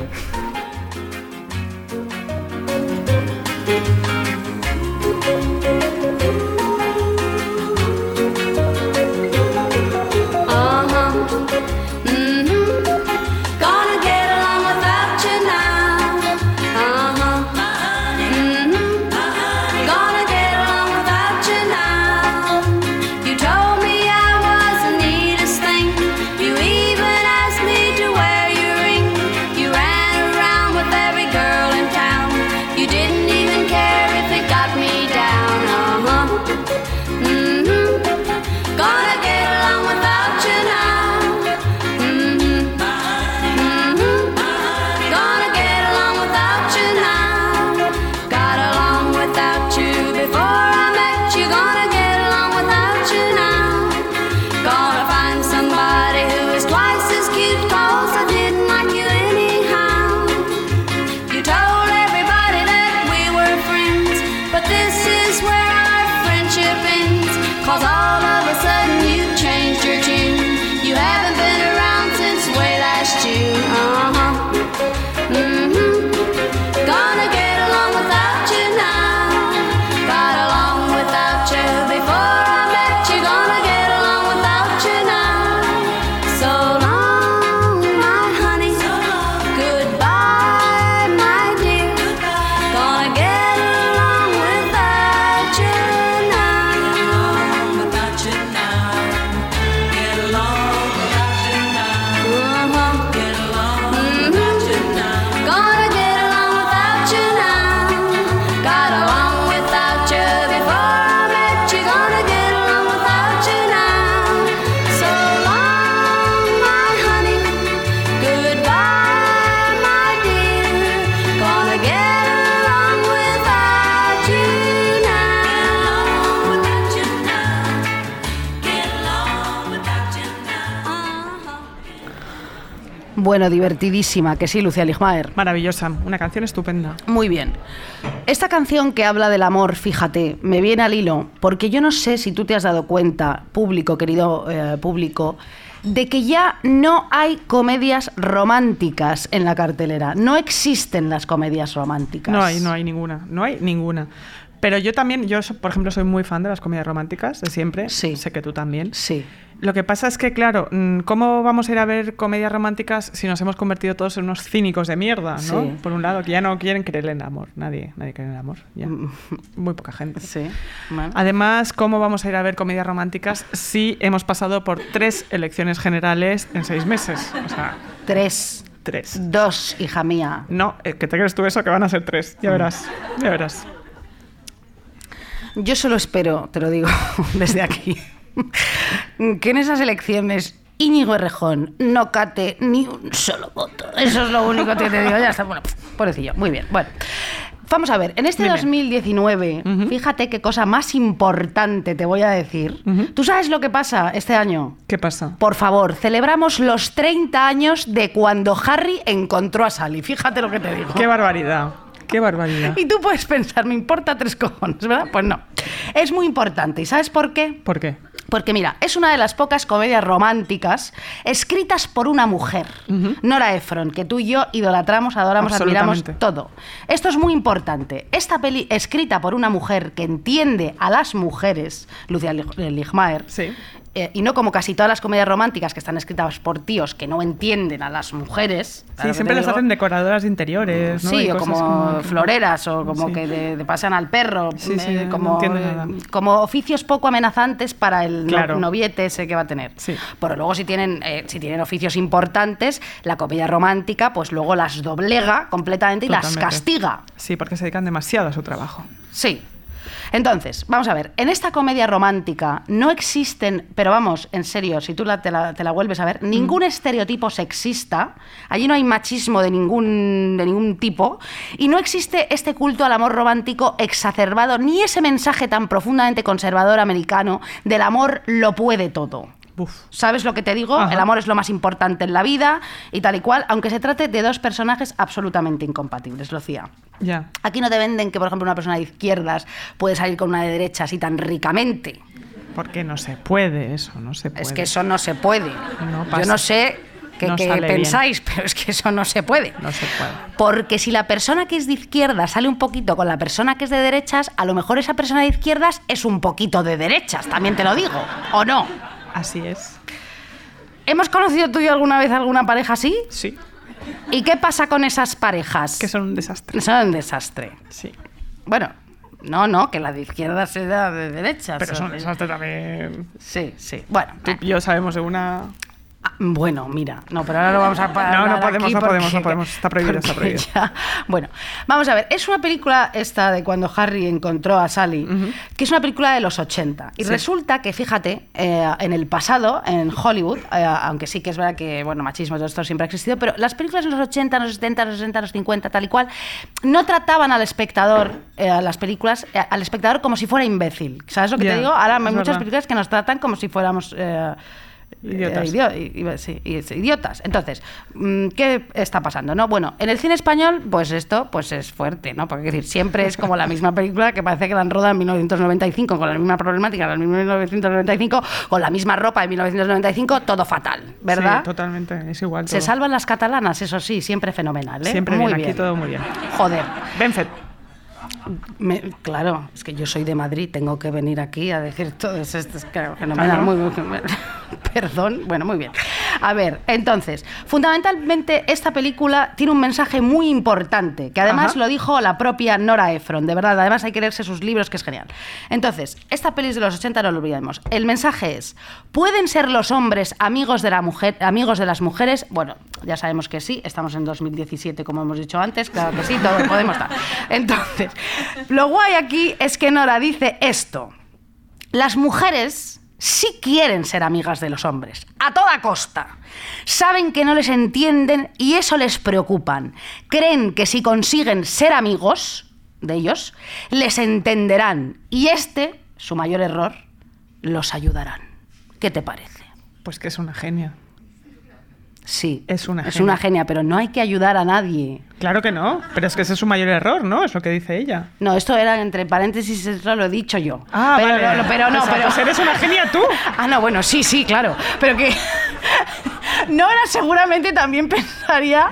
Bueno, divertidísima, que sí, Lucía Ligmaer. Maravillosa, una canción estupenda. Muy bien. Esta canción que habla del amor, fíjate, me viene al hilo, porque yo no sé si tú te has dado cuenta, público, querido eh, público, de que ya no hay comedias románticas en la cartelera. No existen las comedias románticas. No hay, no hay ninguna, no hay ninguna. Pero yo también, yo por ejemplo soy muy fan de las comedias románticas, de siempre. Sí. Sé que tú también. Sí. Lo que pasa es que, claro, mm, ¿cómo vamos a ir a ver comedias románticas si nos hemos convertido todos en unos cínicos de mierda, ¿no? Sí. Por un lado, que ya no quieren creer en el amor. Nadie, nadie cree en el amor. ya. Muy poca gente. Sí. Bueno. Además, ¿cómo vamos a ir a ver comedias románticas si hemos pasado por tres elecciones generales en seis meses? O sea, Tres. tres. Dos, hija mía. No, eh, que te crees tú eso, que van a ser tres. Ya verás, ya verás. Yo solo espero, te lo digo desde aquí, que en esas elecciones Íñigo Errejón no cate ni un solo voto. Eso es lo único que te digo. Ya está, bueno, pobrecillo. Muy bien. Bueno, vamos a ver. En este Dime. 2019, fíjate qué cosa más importante te voy a decir. ¿Tú sabes lo que pasa este año? ¿Qué pasa? Por favor, celebramos los 30 años de cuando Harry encontró a Sally. Fíjate lo que te digo. ¡Qué barbaridad! ¡Qué barbaridad! Y tú puedes pensar, me importa tres cojones, ¿verdad? Pues no. Es muy importante. ¿Y sabes por qué? ¿Por qué? Porque mira, es una de las pocas comedias románticas escritas por una mujer, Nora Ephron, que tú y yo idolatramos, adoramos, admiramos todo. Esto es muy importante. Esta peli escrita por una mujer que entiende a las mujeres, Lucia Lig- Ligmaer, Sí. Eh, y no como casi todas las comedias románticas que están escritas por tíos que no entienden a las mujeres. Sí, ¿sabes lo que siempre las hacen decoradoras de interiores, ¿no? Sí, o como, floreras, o como Sí. que de, de pasan al perro, Sí, sí, eh, como, eh, como oficios poco amenazantes para el Claro. noviete ese que va a tener. Sí. Pero luego si tienen, eh, si tienen oficios importantes, la comedia romántica pues luego las doblega completamente y las castiga. Sí, porque se dedican demasiado a su trabajo. Sí. Entonces, vamos a ver, en esta comedia romántica no existen, pero vamos, en serio, si tú la- te, la, te la vuelves a ver, ningún estereotipo sexista, allí no hay machismo de ningún, de ningún tipo, y no existe este culto al amor romántico exacerbado, ni ese mensaje tan profundamente conservador americano del amor lo puede todo. ¿Sabes lo que te digo? Ajá. El amor es lo más importante en la vida y tal y cual, aunque se trate de dos personajes absolutamente incompatibles, Lucía. Ya. Aquí no te venden que, por ejemplo, una persona de izquierdas puede salir con una de derecha así tan ricamente. Porque no se puede eso, no se puede. Es que eso no se puede. No Yo pasa. no sé qué, No bien. pensáis, pero es que eso no se puede. No se puede. Porque si la persona que es de izquierdas sale un poquito con la persona que es de derechas, a lo mejor esa persona de izquierdas es un poquito de derechas, también te lo digo, ¿o no? Así es. ¿Hemos conocido tú y yo alguna vez alguna pareja así? Sí. ¿Y qué pasa con esas parejas? Que son un desastre. Son un desastre. Sí. Bueno, no, no, que la de izquierdas sea de derechas. Pero son un desastre también. Sí, sí. Bueno, Tú y yo sabemos de una. Bueno, mira, no, pero ahora no vamos a parar. No, no podemos, no podemos, no podemos, está prohibido, está prohibido. ya- bueno, vamos a ver, es una película esta de cuando Harry encontró a Sally, que es una película de los 80. Y Sí. resulta que, fíjate, eh, en el pasado, en Hollywood, eh, aunque sí que es verdad que, bueno, machismo, todo esto siempre ha existido, pero las películas en los 80, los 70, los 60, los 50, tal y cual, no trataban al espectador, eh, a las películas, al espectador como si fuera imbécil. ¿Sabes lo que te digo? Ahora hay muchas verdad. películas que nos tratan como si fuéramos... eh, Idiotas. eh, idio- sí. Entonces, mm, ¿qué está pasando? No, bueno, en el cine español, pues esto pues es fuerte, ¿no? Porque es decir, siempre es como la misma película que parece que la han rodado en 1995, con la misma problemática en 1995, con la misma ropa en 1995, todo fatal, ¿verdad? Sí, totalmente. Es igual. Se salvan las catalanas, eso sí, siempre fenomenal, ¿eh? Siempre muy bien, aquí todo muy bien. Joder. Benfet. Me- claro, es que yo soy de Madrid, tengo que venir aquí a decir todo esto, es claro, fenomenal, Claro. muy, muy- perdón, bueno, muy bien. A ver, entonces, fundamentalmente esta película tiene un mensaje muy importante, que además Ajá. lo dijo la propia Nora Ephron, de verdad, además hay que leerse sus libros, que es genial. Entonces, esta peli es de los 80, no lo olvidemos. El mensaje es, ¿pueden ser los hombres amigos de la mujer, amigos de las mujeres? Bueno, ya sabemos que sí, estamos en 2017, como hemos dicho antes, claro que sí, todos podemos estar. Entonces, lo guay aquí es que Nora dice esto. Las mujeres sí quieren ser amigas de los hombres, a toda costa. Saben que no les entienden y eso les preocupan. Creen que si consiguen ser amigos de ellos, les entenderán y este, su mayor error, los ayudarán. ¿Qué te parece? Pues que es una genia. Sí, Es una es genia. una genia, pero no hay que ayudar a nadie. Claro que no, pero es que ese es su mayor error, ¿no? Es lo que dice ella. No, esto era entre paréntesis, eso lo he dicho yo. Ah, pero, vale. no, pero no, O sea, pero pues eres una genia tú. Ah, no, bueno, sí, sí, claro. Pero que Nora seguramente también pensaría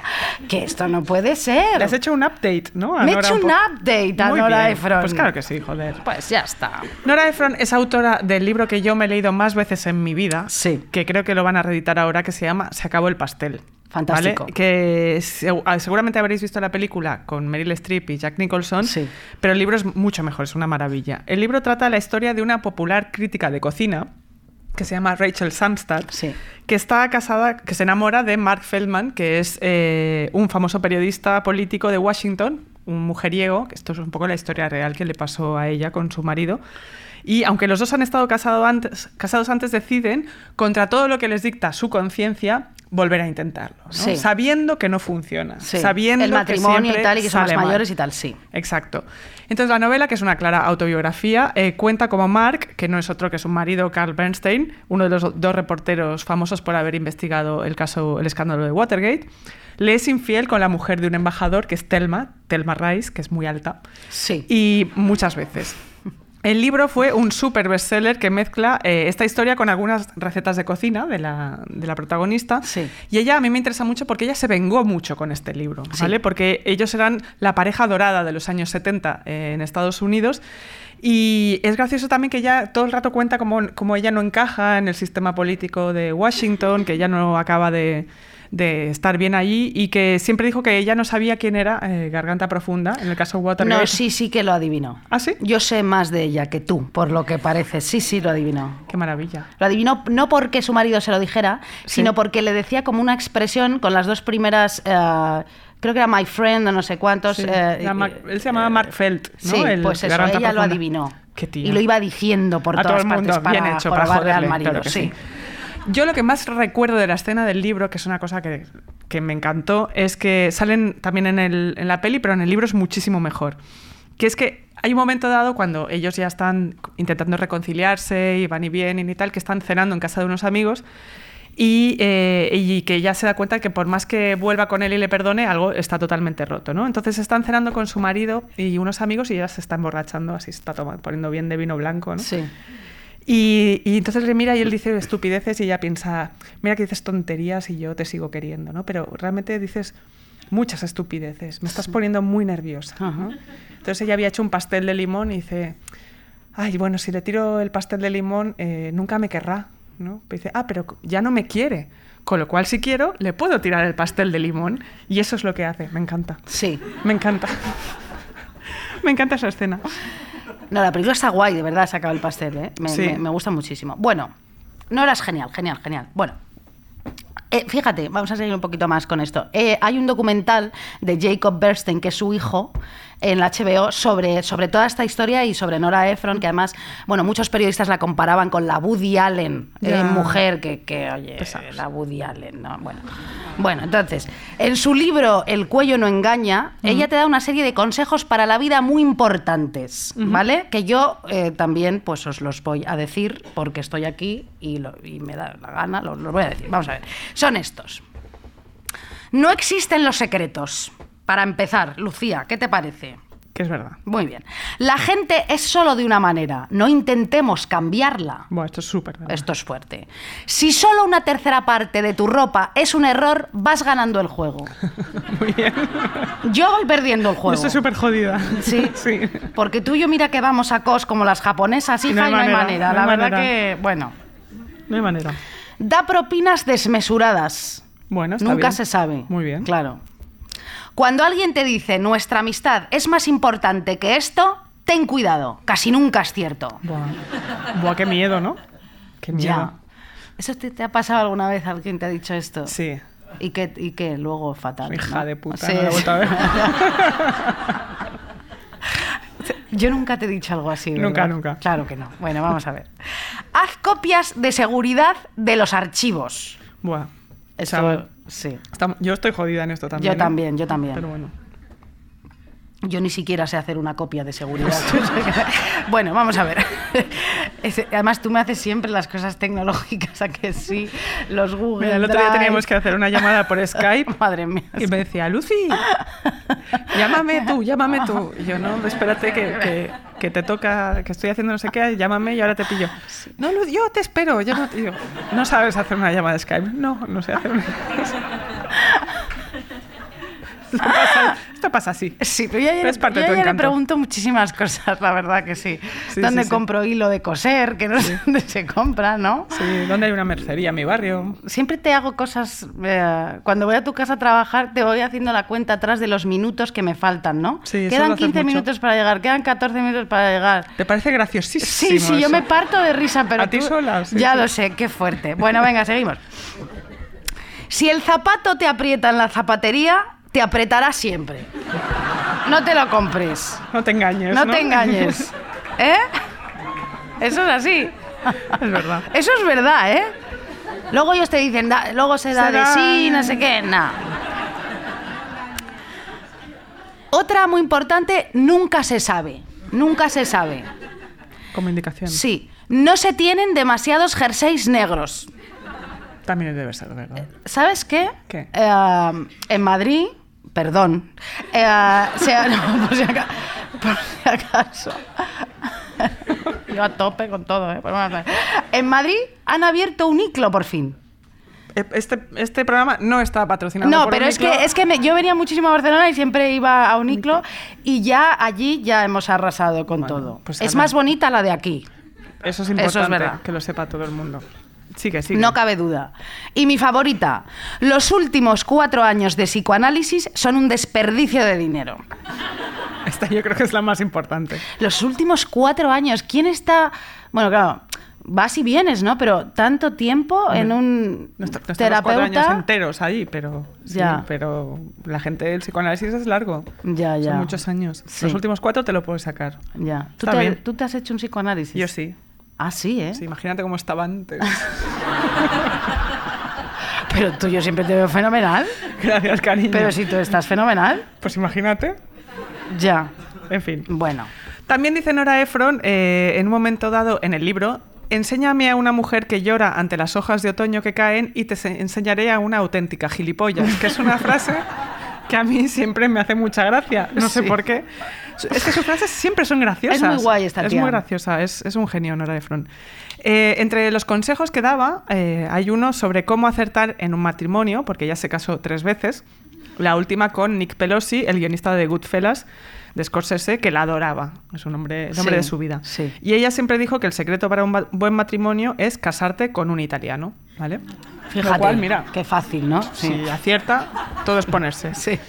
que esto no puede ser. Le has hecho un update, ¿no? A Me he hecho un update a Muy Nora bien. Ephron. Pues claro que sí, joder. Pues ya está. Nora Ephron es autora del libro que yo me he leído más veces en mi vida, Sí. que creo que lo van a reeditar ahora, que se llama Se acabó el pastel. Fantástico. ¿vale? Que ah, seguramente habréis visto la película con Meryl Streep y Jack Nicholson, Sí. pero el libro es mucho mejor, es una maravilla. El libro trata la historia de una popular crítica de cocina que se llama Rachel Samstad, Sí. que está casada, que se enamora de Mark Feldman, que es eh, un famoso periodista político de Washington, un mujeriego, que esto es un poco la historia real que le pasó a ella con su marido. Y aunque los dos han estado casado antes, casados antes, deciden, contra todo lo que les dicta su conciencia, volver a intentarlo. ¿no? Sí. Sabiendo que no funciona. Sí. Sabiendo El que matrimonio y tal, y que son más mal. mayores y tal, sí. Exacto. Entonces la novela, que es una clara autobiografía, eh, cuenta como Mark, que no es otro que su marido Carl Bernstein, uno de los dos reporteros famosos por haber investigado el caso, el escándalo de Watergate, le es infiel con la mujer de un embajador que es Telma, Telma Rice, que es muy alta, Sí. y muchas veces. El libro fue un super bestseller que mezcla eh, esta historia con algunas recetas de cocina de la, de la protagonista. Sí. Y ella a mí me interesa mucho porque ella se vengó mucho con este libro, Sí. ¿vale? Porque ellos eran la pareja dorada de los años 70 eh, en Estados Unidos. Y es gracioso también que ella todo el rato cuenta como ella no encaja en el sistema político de Washington, que ella no acaba de, de estar bien allí y que siempre dijo que ella no sabía quién era eh, Garganta Profunda en el caso Watergate. No, sí, sí que lo adivinó. ¿Ah, sí? Yo sé más de ella que tú, por lo que parece. Sí, sí, lo adivinó. Qué maravilla. Lo adivinó no porque su marido se lo dijera, Sí. sino porque le decía como una expresión con las dos primeras, eh, creo que era my friend o no sé cuántos. Sí, eh, Mark- él se llamaba Mark Felt, ¿no? Sí, El pues eso, ella lo adivinó. Qué tío. Y lo iba diciendo por a todo todas el mundo, partes para bien hecho, para joderle, al marido. claro que sí. sí. Yo lo que más recuerdo de la escena del libro, que es una cosa que, que me encantó, es que salen también en, el- en la peli, pero en el libro es muchísimo mejor. que es que hay un momento dado cuando ellos ya están intentando reconciliarse y van y vienen y tal, que están cenando en casa de unos amigos y, eh, y que ella se da cuenta que por más que vuelva con él y le perdone, algo está totalmente roto, ¿no? Entonces están cenando con su marido y unos amigos y ella se está emborrachando, así se está tomando, poniendo bien de vino blanco, ¿no? Sí. Y, y entonces le mira y él dice estupideces y ella piensa, mira que dices tonterías y yo te sigo queriendo, ¿no? Pero realmente dices muchas estupideces, me estás poniendo muy nerviosa, ¿no? Entonces ella había hecho un pastel de limón y dice, ay, bueno, si le tiro el pastel de limón, eh, nunca me querrá, ¿no? Pero dice, ah, pero ya no me quiere. Con lo cual, si quiero, le puedo tirar el pastel de limón. Y eso es lo que hace. Me encanta. Sí. Me encanta. me encanta esa escena. No, la película está guay, de verdad, se acaba el pastel, ¿eh? Me, Sí. me- me gusta muchísimo. Bueno, no eras genial, genial, genial. Bueno. eh, fíjate, vamos a seguir un poquito más con esto. Eh, hay un documental de Jacob Bernstein, que es su hijo, en la HBO, sobre, sobre toda esta historia y sobre Nora Ephron, que además, bueno, muchos periodistas la comparaban con la Woody Allen, eh, mujer, que, que, oye, Pesados. la Woody Allen, ¿no? Bueno. bueno, entonces, en su libro El cuello no engaña, ella te da una serie de consejos para la vida muy importantes, ¿vale? Que yo eh, también, pues os los voy a decir porque estoy aquí y, lo- y me da la gana, los, los voy a decir. Vamos a ver. Son estos. No existen los secretos. Para empezar, Lucía, ¿qué te parece? Que es verdad. Muy bien. La gente es solo de una manera. No intentemos cambiarla. Bueno, esto es súper. Esto es fuerte. Si solo una tercera parte de tu ropa es un error, vas ganando el juego. Muy bien. Yo voy perdiendo el Yo juego. estoy súper jodida. Sí. sí. Porque tú y yo mira que vamos a cos como las japonesas, hija, No hay y no hay manera, manera. no La hay verdad manera. que, bueno. No hay manera. Da propinas desmesuradas. Bueno, está Nunca bien. se sabe. Muy bien. Claro. Cuando alguien te dice nuestra amistad es más importante que esto, ten cuidado. Casi nunca es cierto. Buah. Buah, qué miedo, ¿no? Qué miedo. Ya. ¿Eso te, te ha pasado alguna vez? ¿Alguien te ha dicho esto? Sí. Y que, y que luego fatal. Hija ¿no? de puta, Sí, no la a ver. Yo nunca te he dicho algo así. Nunca, ¿verdad? nunca. Claro que no. Bueno, vamos a ver. Haz copias de seguridad de los archivos. Buah. Eso, sí. estamos- yo estoy jodida en esto también. Yo ¿eh? también, yo también. Pero bueno. Yo ni siquiera sé hacer una copia de seguridad. bueno, vamos a ver. Además, tú me haces siempre las cosas tecnológicas, a que sí, los Google. Mira, el otro día teníamos que hacer una llamada por Skype. Madre mía. Y me decía, Lucy, llámame tú, llámame tú. Y yo, no, espérate que, que, que te toca, que estoy haciendo no sé qué, llámame y ahora te pillo. No, Luz, yo te espero. Yo no, yo, ¿no sabes hacer una llamada de Skype? No, no sé hacer una esto pasa, esto pasa así. Sí, pero yo ya, Pero es parte yo de le pregunto muchísimas cosas, la verdad que sí. Sí, ¿Dónde sí, sí. compro hilo de coser? Que no sé dónde se compra, ¿no? Sí, ¿dónde hay una mercería en mi barrio? Siempre te hago cosas. eh, cuando voy a tu casa a trabajar, te voy haciendo la cuenta atrás de los minutos que me faltan, ¿no? Sí, quedan haces 15 mucho. minutos para llegar, quedan 14 minutos para llegar. ¿Te parece graciosísimo? Sí, sí, yo me parto de risa, pero ¿A ti sola? Ya lo sé, qué fuerte. Bueno, venga, seguimos. Si el zapato te aprieta en la zapatería, te apretará siempre. No te lo compres. No te engañes. No te engañes. ¿Eh? Eso es así. es verdad. Eso es verdad, ¿eh? Luego ellos te dicen, da- luego se da de sí, no sé qué, no. Otra muy importante, nunca se sabe. Nunca se sabe. Como indicación. Sí, no se tienen demasiados jerseys negros. También debe ser verdad. ¿Sabes qué? ¿Qué? Eh, en Madrid, perdón, eh, no, por, si aca- por si acaso. Yo a tope con todo, ¿eh? Ver. En Madrid han abierto un iclo por fin. Eh, Este, este programa no está patrocinado No, por pero es que, es que me- yo venía muchísimo a Barcelona y siempre iba a Uniclo y ya allí ya hemos arrasado con Bueno, todo. pues es más bonita la de aquí, Eso es Eso es importante, verdad. que lo sepa todo el mundo. Sigue, sigue. no cabe duda. Y mi favorita, los últimos cuatro años de psicoanálisis son un desperdicio de dinero. Esta yo creo que es la más importante. Los últimos cuatro años, ¿quién está...? Bueno, claro, vas y vienes, ¿no? Pero tanto tiempo en un No, está- no están los cuatro años terapeuta... enteros ahí, pero, sí, Ya. pero la gente del psicoanálisis es largo. Ya, ya. Son muchos años. Sí. Los últimos cuatro te lo puedes sacar. Ya. ¿Tú Está te, bien. tú te has hecho un psicoanálisis? Yo sí. Ah, sí, ¿eh? Sí, imagínate cómo estaba antes. Pero tú yo siempre te veo fenomenal. Gracias, cariño. Pero si tú estás fenomenal, Pues imagínate. ya. En fin. Bueno, También dice Nora Ephron, eh, en un momento dado en el libro, enséñame a una mujer que llora ante las hojas de otoño que caen y te se- enseñaré a una auténtica gilipollas, que es una frase que a mí siempre me hace mucha gracia, no sé por qué. Es que sus frases siempre son graciosas. Es muy guay esta Es tía. muy graciosa, es, es un genio Nora Ephron. Eh, entre los consejos que daba, eh, hay uno sobre cómo acertar en un matrimonio, porque ella se casó tres veces. La última con Nick Pelosi, el guionista de Goodfellas, de Scorsese, que la adoraba. Es un hombre, el hombre Sí, de su vida. sí. Y ella siempre dijo que el secreto para un ba- buen matrimonio es casarte con un italiano. ¿Vale? fíjate. Lo cual, mira, Qué fácil, ¿no? si acierta, todo es ponerse. Sí.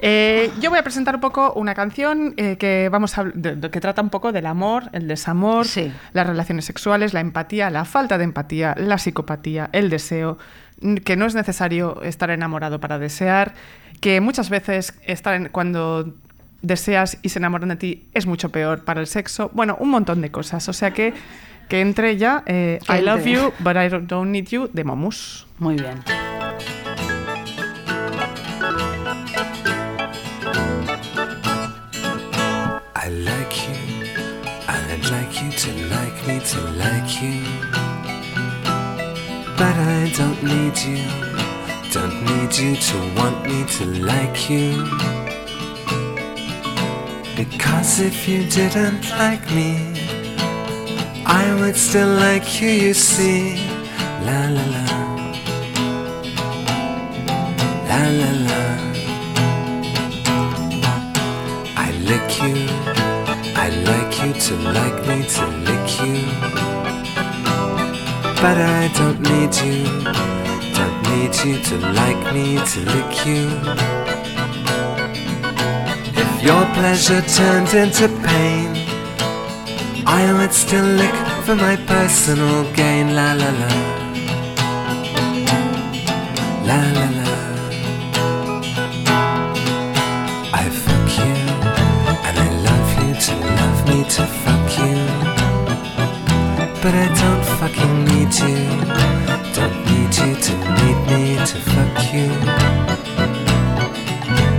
Eh, yo voy a presentar un poco una canción eh, que vamos a, de- de- que trata un poco del amor, el desamor, Sí. las relaciones sexuales, la empatía, la falta de empatía, la psicopatía, el deseo, que no es necesario estar enamorado para desear, que muchas veces estar en- cuando deseas y se enamoran de ti es mucho peor para el sexo. Bueno, un montón de cosas. O sea que que entre ya eh, I love you, but I don't need you de Momus. Muy bien. Me to like you. But I don't need you, don't need you to want me to like you. Because if you didn't like me, I would still like you, you see. La la la. La la la. I lick you. I like you to like me to lick you. But I don't need you. Don't need you to like me to lick you. If your pleasure turns into pain, I would still lick for my personal gain. La la la. La la la. I fuck you, and I love you to love me to. But I don't fucking need you, don't need you to need me to fuck you.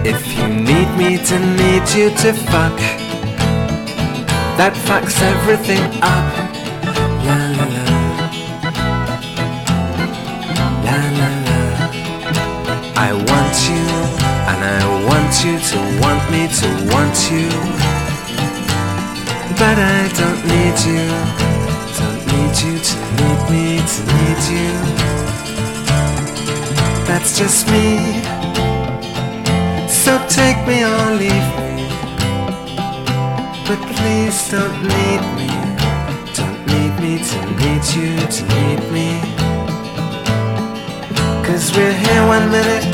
If you need me to need you to fuck, that fucks everything up. La la la. La la la. I want you, and I want you to want me to want you. But I don't need you, you. That's just me. So take me or leave me. But please don't need me, don't need me to need you to need me. Cause we're here one minute,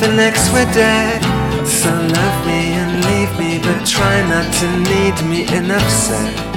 the next we're dead. So love me and leave me, but try not to need me enough said.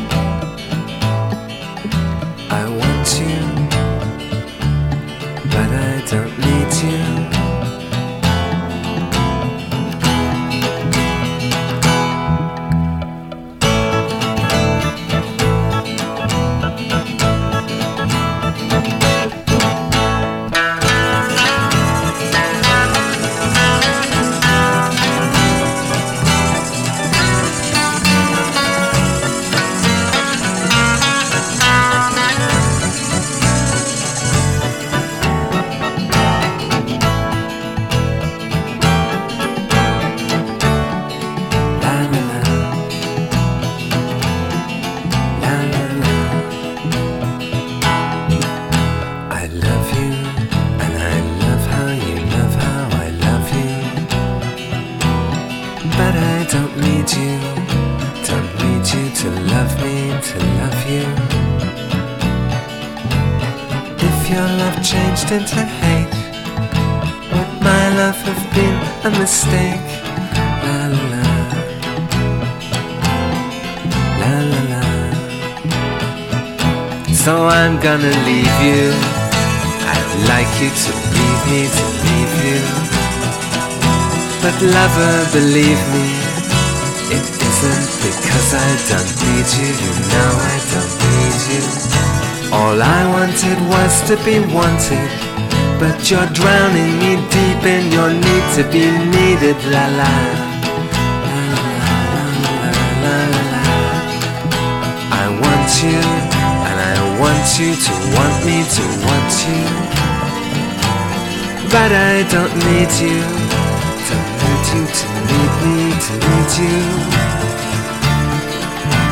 Gonna leave you. I'd like you to leave me to leave you. But lover, believe me, it isn't because I don't need you. You know I don't need you. All I wanted was to be wanted. But you're drowning me deep in your need to be needed. La la. Want you to want me to want you. But I don't need you, don't need you to need me to need you.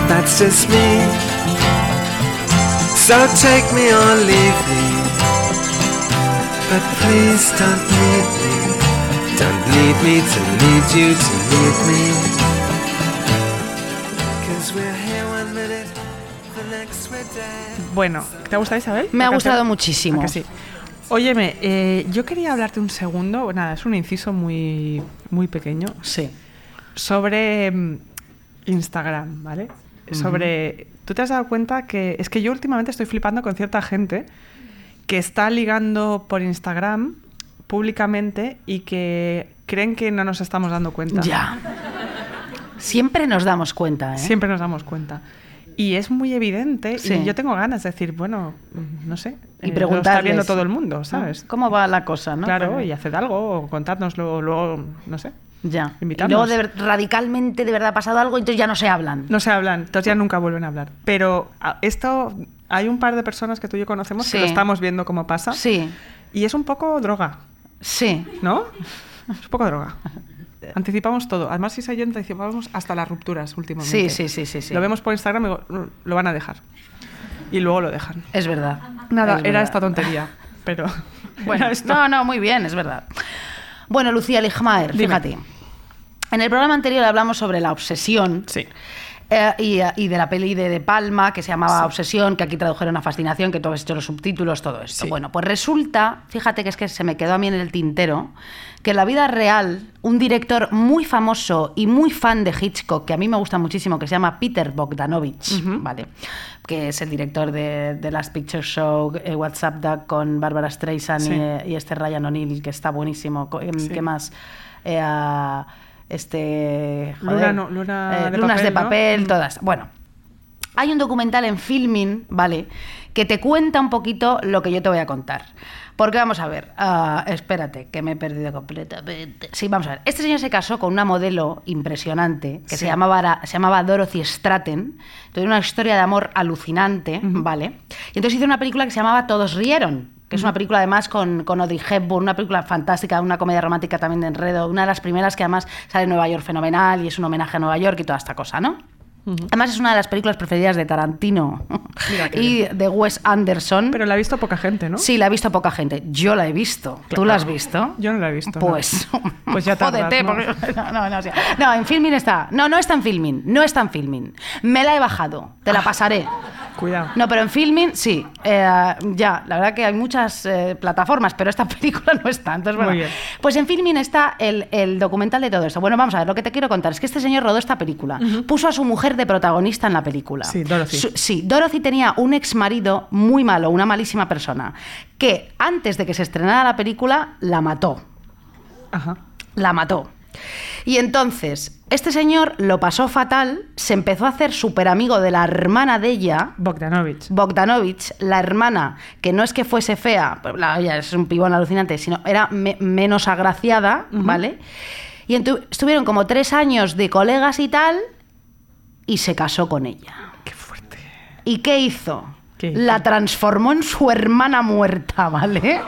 That's just me. So take me or leave me. But please don't need me. Don't need me to need you to need me. Bueno, ¿te ha gustado Isabel? Me ha gustado canción? muchísimo. ¿A que sí? Óyeme, eh, yo quería hablarte un segundo, nada, es un inciso muy, muy pequeño, Sí. sobre mm, Instagram, ¿vale? Sobre. ¿Tú te has dado cuenta que. Es que yo últimamente estoy flipando con cierta gente que está ligando por Instagram públicamente y que creen que no nos estamos dando cuenta. Ya. Siempre nos damos cuenta, ¿eh? Siempre nos damos cuenta. Y es muy evidente Sí. y yo tengo ganas de decir, bueno, no sé. Y eh, preguntarles. Lo está viendo todo el mundo, ¿sabes? ¿Cómo va la cosa, no? Claro, y haced algo o contádnoslo luego, no sé. Ya. Y luego de radicalmente de verdad ha pasado algo y entonces ya no se hablan. No se hablan, entonces ya nunca vuelven a hablar. Pero esto, hay un par de personas que tú y yo conocemos Sí. que lo estamos viendo cómo pasa. Sí, Y es un poco droga, sí. ¿no? Es un poco droga. Anticipamos todo. Además, si se yo anticipamos hasta las rupturas últimamente. Sí, sí, sí, sí, sí. Lo vemos por Instagram y digo, "Mm, lo van a dejar. Y luego lo dejan. Es verdad. Nada, Es era verdad. esta tontería. Pero. Bueno, esto. no, no, muy bien, es verdad. Bueno, Lucía Ligmaer, fíjate. En el programa anterior hablamos sobre la obsesión. Sí. Eh, y, y de la peli de De Palma, que se llamaba Obsesión, que aquí tradujeron a Fascinación, que tú has hecho los subtítulos, todo esto. Sí. Bueno, pues resulta, fíjate que es que se me quedó a mí en el tintero, que en la vida real, un director muy famoso y muy fan de Hitchcock, que a mí me gusta muchísimo, que se llama Peter Bogdanovich, ¿vale? Que es el director de, de Last Picture Show, eh, WhatsApp Duck con Barbara Streisand Sí. y, eh, y este Ryan O'Neill, que está buenísimo. Em. ¿Qué más? Eh, este. Luna no- Luna de lunas de papel, Mm. todas. Bueno, hay un documental en Filmin, ¿vale? Que te cuenta un poquito lo que yo te voy a contar. Porque vamos a ver, ah, espérate, que me he perdido completamente. Sí, vamos a ver. Este señor se casó con una modelo impresionante que se, llamaba, se llamaba Dorothy Stratton. Tuvo una historia de amor alucinante, ¿vale? Y entonces hizo una película que se llamaba Todos rieron, que es una película además con, con Audrey Hepburn, una película fantástica, una comedia romántica también de enredo, una de las primeras que además sale en Nueva York fenomenal y es un homenaje a Nueva York y toda esta cosa, ¿no? Además es una de las películas preferidas de Tarantino y de Wes Anderson. Pero la ha visto poca gente, ¿no? Sí, la ha visto poca gente. Yo la he visto. ¿Tú la has visto? Yo no la he visto, no. Pues, Pues ya tardas, jódete, ¿no? porque- no, no, no, en Filmin está. No, no está en Filmin. No está en Filmin. Me la he bajado. Te la pasaré. Cuidado. No, pero en Filmin sí. Eh, ya, la verdad que hay muchas eh, plataformas, pero esta película no está. Entonces, bueno, Muy bien. pues en Filmin está el, el documental de todo esto. Bueno, vamos a ver, lo que te quiero contar es que este señor rodó esta película. Puso a su mujer de protagonista en la película. Sí, Dorothy. Su- sí, Dorothy tenía un ex marido muy malo, una malísima persona, que antes de que se estrenara la película la mató Ajá. la mató. Y entonces, este señor lo pasó fatal, se empezó a hacer súper amigo de la hermana de ella, Bogdanovich. Bogdanovich, la hermana, que no es que fuese fea, pues la, ella es un pibón alucinante, sino era me- menos agraciada, ¿vale? Y estuvieron como tres años de colegas y tal, y se casó con ella. Qué fuerte. ¿Y qué hizo? ¿Qué hizo? La transformó en su hermana muerta, ¿vale?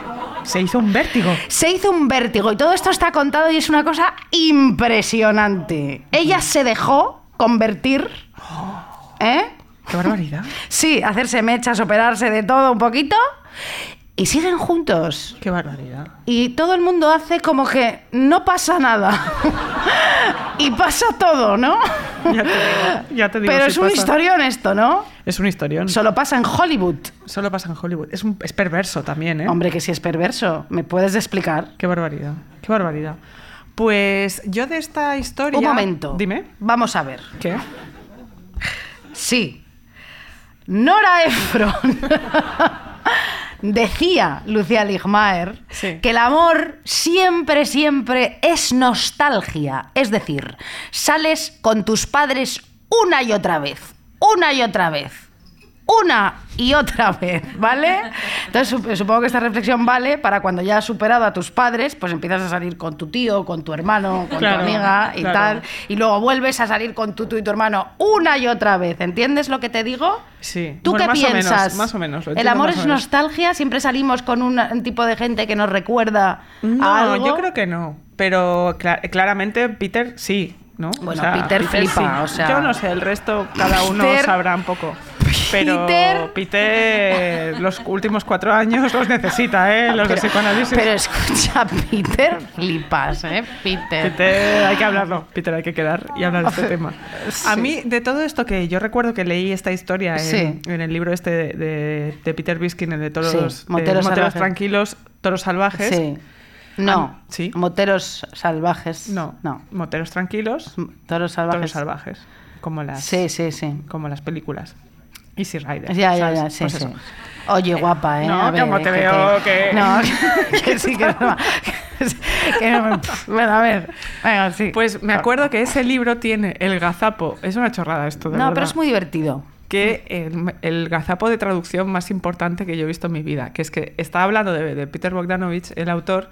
Se hizo un vértigo. Se hizo un vértigo y todo esto está contado y es una cosa impresionante. Ella se dejó convertir, ¿eh? Qué barbaridad. Sí, hacerse mechas, operarse de todo un poquito y siguen juntos. Qué barbaridad. Y todo el mundo hace como que no pasa nada. y pasa todo, ¿no? Ya te digo. Ya te digo Pero si es un pasa. historión esto, ¿no? Es un historión. Solo pasa en Hollywood. Solo pasa en Hollywood. Es, un, es perverso también, ¿eh? Hombre, que si es perverso, ¿me puedes explicar? Qué barbaridad. Qué barbaridad. Pues yo de esta historia. Un momento. Dime. Vamos a ver. ¿Qué? Sí. Nora Ephron decía Lucía Ligmaer Sí. que el amor siempre, siempre es nostalgia. Es decir, sales con tus padres una y otra vez, una y otra vez, una y otra vez, ¿vale? Entonces sup- supongo que esta reflexión vale para cuando ya has superado a tus padres, pues empiezas a salir con tu tío, con tu hermano, con Claro, tu amiga y claro. tal, y luego vuelves a salir con tu, tú y tu hermano una y otra vez, ¿entiendes lo que te digo? Sí. ¿Tú Bueno, qué más o menos, piensas? más o menos, ¿El amor o es menos. nostalgia? ¿Siempre salimos con un, tipo de gente que nos recuerda No, a algo? yo creo que no. Pero cla- claramente Peter sí, ¿no? Bueno, Peter flipa, o sea- Yo no sé, el resto cada uno Peter- sabrá un poco. Pero Peter- Peter, los últimos cuatro años los necesita, ¿eh? Los de psicoanálisis. Pero escucha, Peter, flipas, ¿eh? Peter. Peter, hay que hablarlo. Peter, hay que quedar y hablar de este tema. A mí, de todo esto que yo recuerdo que leí esta historia en, Sí. en el libro este de, de- de Peter Biskin, el de toros, Sí, de Moteros tranquilos, toros salvajes. Sí. No, Ah, sí. moteros salvajes. No, No. moteros tranquilos, Toros salvajes. toros salvajes, como las, Sí, sí, sí. como las películas. Easy Rider. Ya, ya, ¿sabes? ya, sí, Pues sí. Oye, guapa, ¿eh? No, ver, como eh, te veo que- No, que sí, que no. que no me- Bueno, a ver, venga, sí. Pues me acuerdo que ese libro tiene el gazapo. Es una chorrada esto, de No, verdad. pero es muy divertido. que el, el gazapo de traducción más importante que yo he visto en mi vida, que es que estaba hablando de, de Peter Bogdanovich, el autor,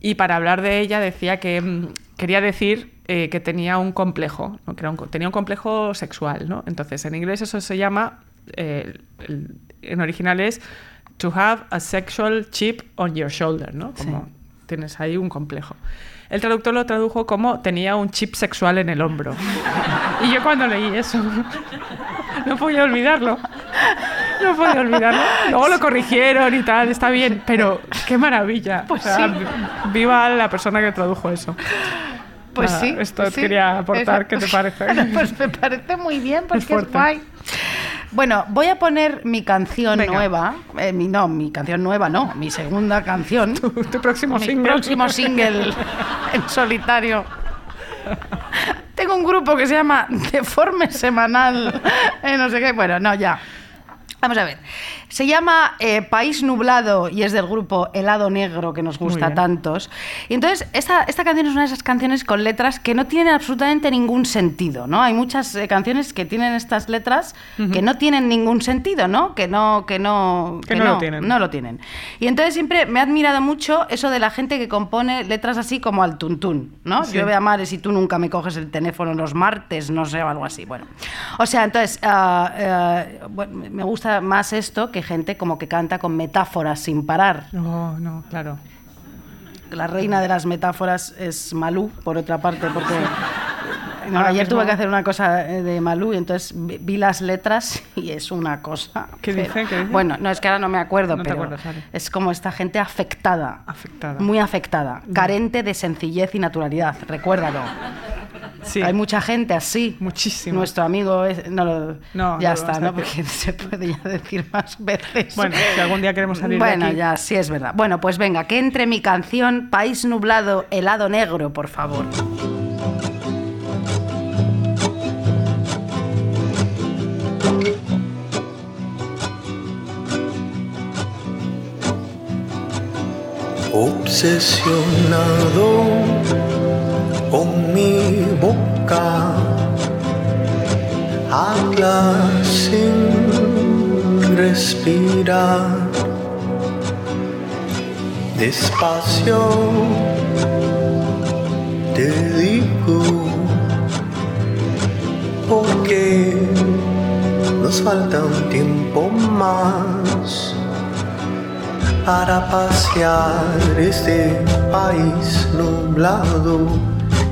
y para hablar de ella decía que mm, quería decir eh, que tenía un complejo, ¿no? que era un tenía un complejo sexual, ¿no? Entonces, en inglés eso se llama, eh, el- en original es to have a sexual chip on your shoulder, ¿no? Como Sí. tienes ahí un complejo. El traductor lo tradujo como tenía un chip sexual en el hombro. Y yo cuando leí eso, no podía olvidarlo. No podía olvidarlo. Luego lo corrigieron y tal, está bien, pero qué maravilla. Pues O sea, sí. vi- Viva la persona que tradujo eso. Pues Nada, sí. esto sí. quería aportar, ¿qué te parece? Pues me parece muy bien, porque es, fuerte. guay. Bueno, voy a poner mi canción Venga. nueva. eh, mi, no, mi canción nueva no, mi segunda canción. Tu, tu próximo mi single. próximo single en solitario. Tengo un grupo que se llama Deforme Semanal. eh, no sé qué. Bueno, no, ya. Vamos a ver. Se llama eh, País Nublado y es del grupo Helado Negro que nos gusta tantos. Y entonces, esta, esta canción es una de esas canciones con letras que no tienen absolutamente ningún sentido, ¿no? Hay muchas eh, canciones que tienen estas letras que no tienen ningún sentido, ¿no? Que no, que no, Que no lo tienen. No lo tienen. Y entonces siempre me ha admirado mucho eso de la gente que compone letras así como al tuntún, ¿no? Sí. Llueve a mares y tú nunca me coges el teléfono los martes, no sé, o algo así. Bueno, o sea, entonces, ah, bueno, me gusta más esto que gente como que canta con metáforas sin parar. No, no, claro. La reina de las metáforas es Malú, por otra parte, porque no, ayer mismo- tuve que hacer una cosa eh, de Malú y entonces vi, las letras y es una cosa. ¿Qué pero- dice? ¿Qué dice? Bueno, no es que ahora no me acuerdo, No te pero acuerdas, vale. es como esta gente afectada. Afectada. Muy afectada, carente de sencillez y naturalidad, recuérdalo. Sí. Hay mucha gente así. Muchísimo. Nuestro amigo es- no, lo- No, ya está, ¿no? Porque se puede ya decir más veces. Bueno, si algún día queremos salir Bueno, de aquí. ya, sí es verdad. Bueno, pues venga, que entre mi canción País Nublado, Helado Negro, por favor. Obsesionado con mi boca, habla sin respirar. Despacio te digo, porque falta un tiempo más para pasear este país nublado,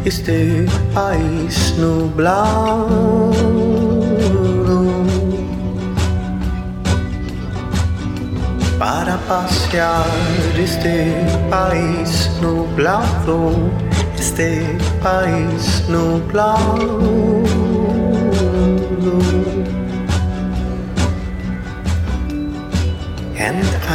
este país nublado. Para pasear este país nublado, este país nublado.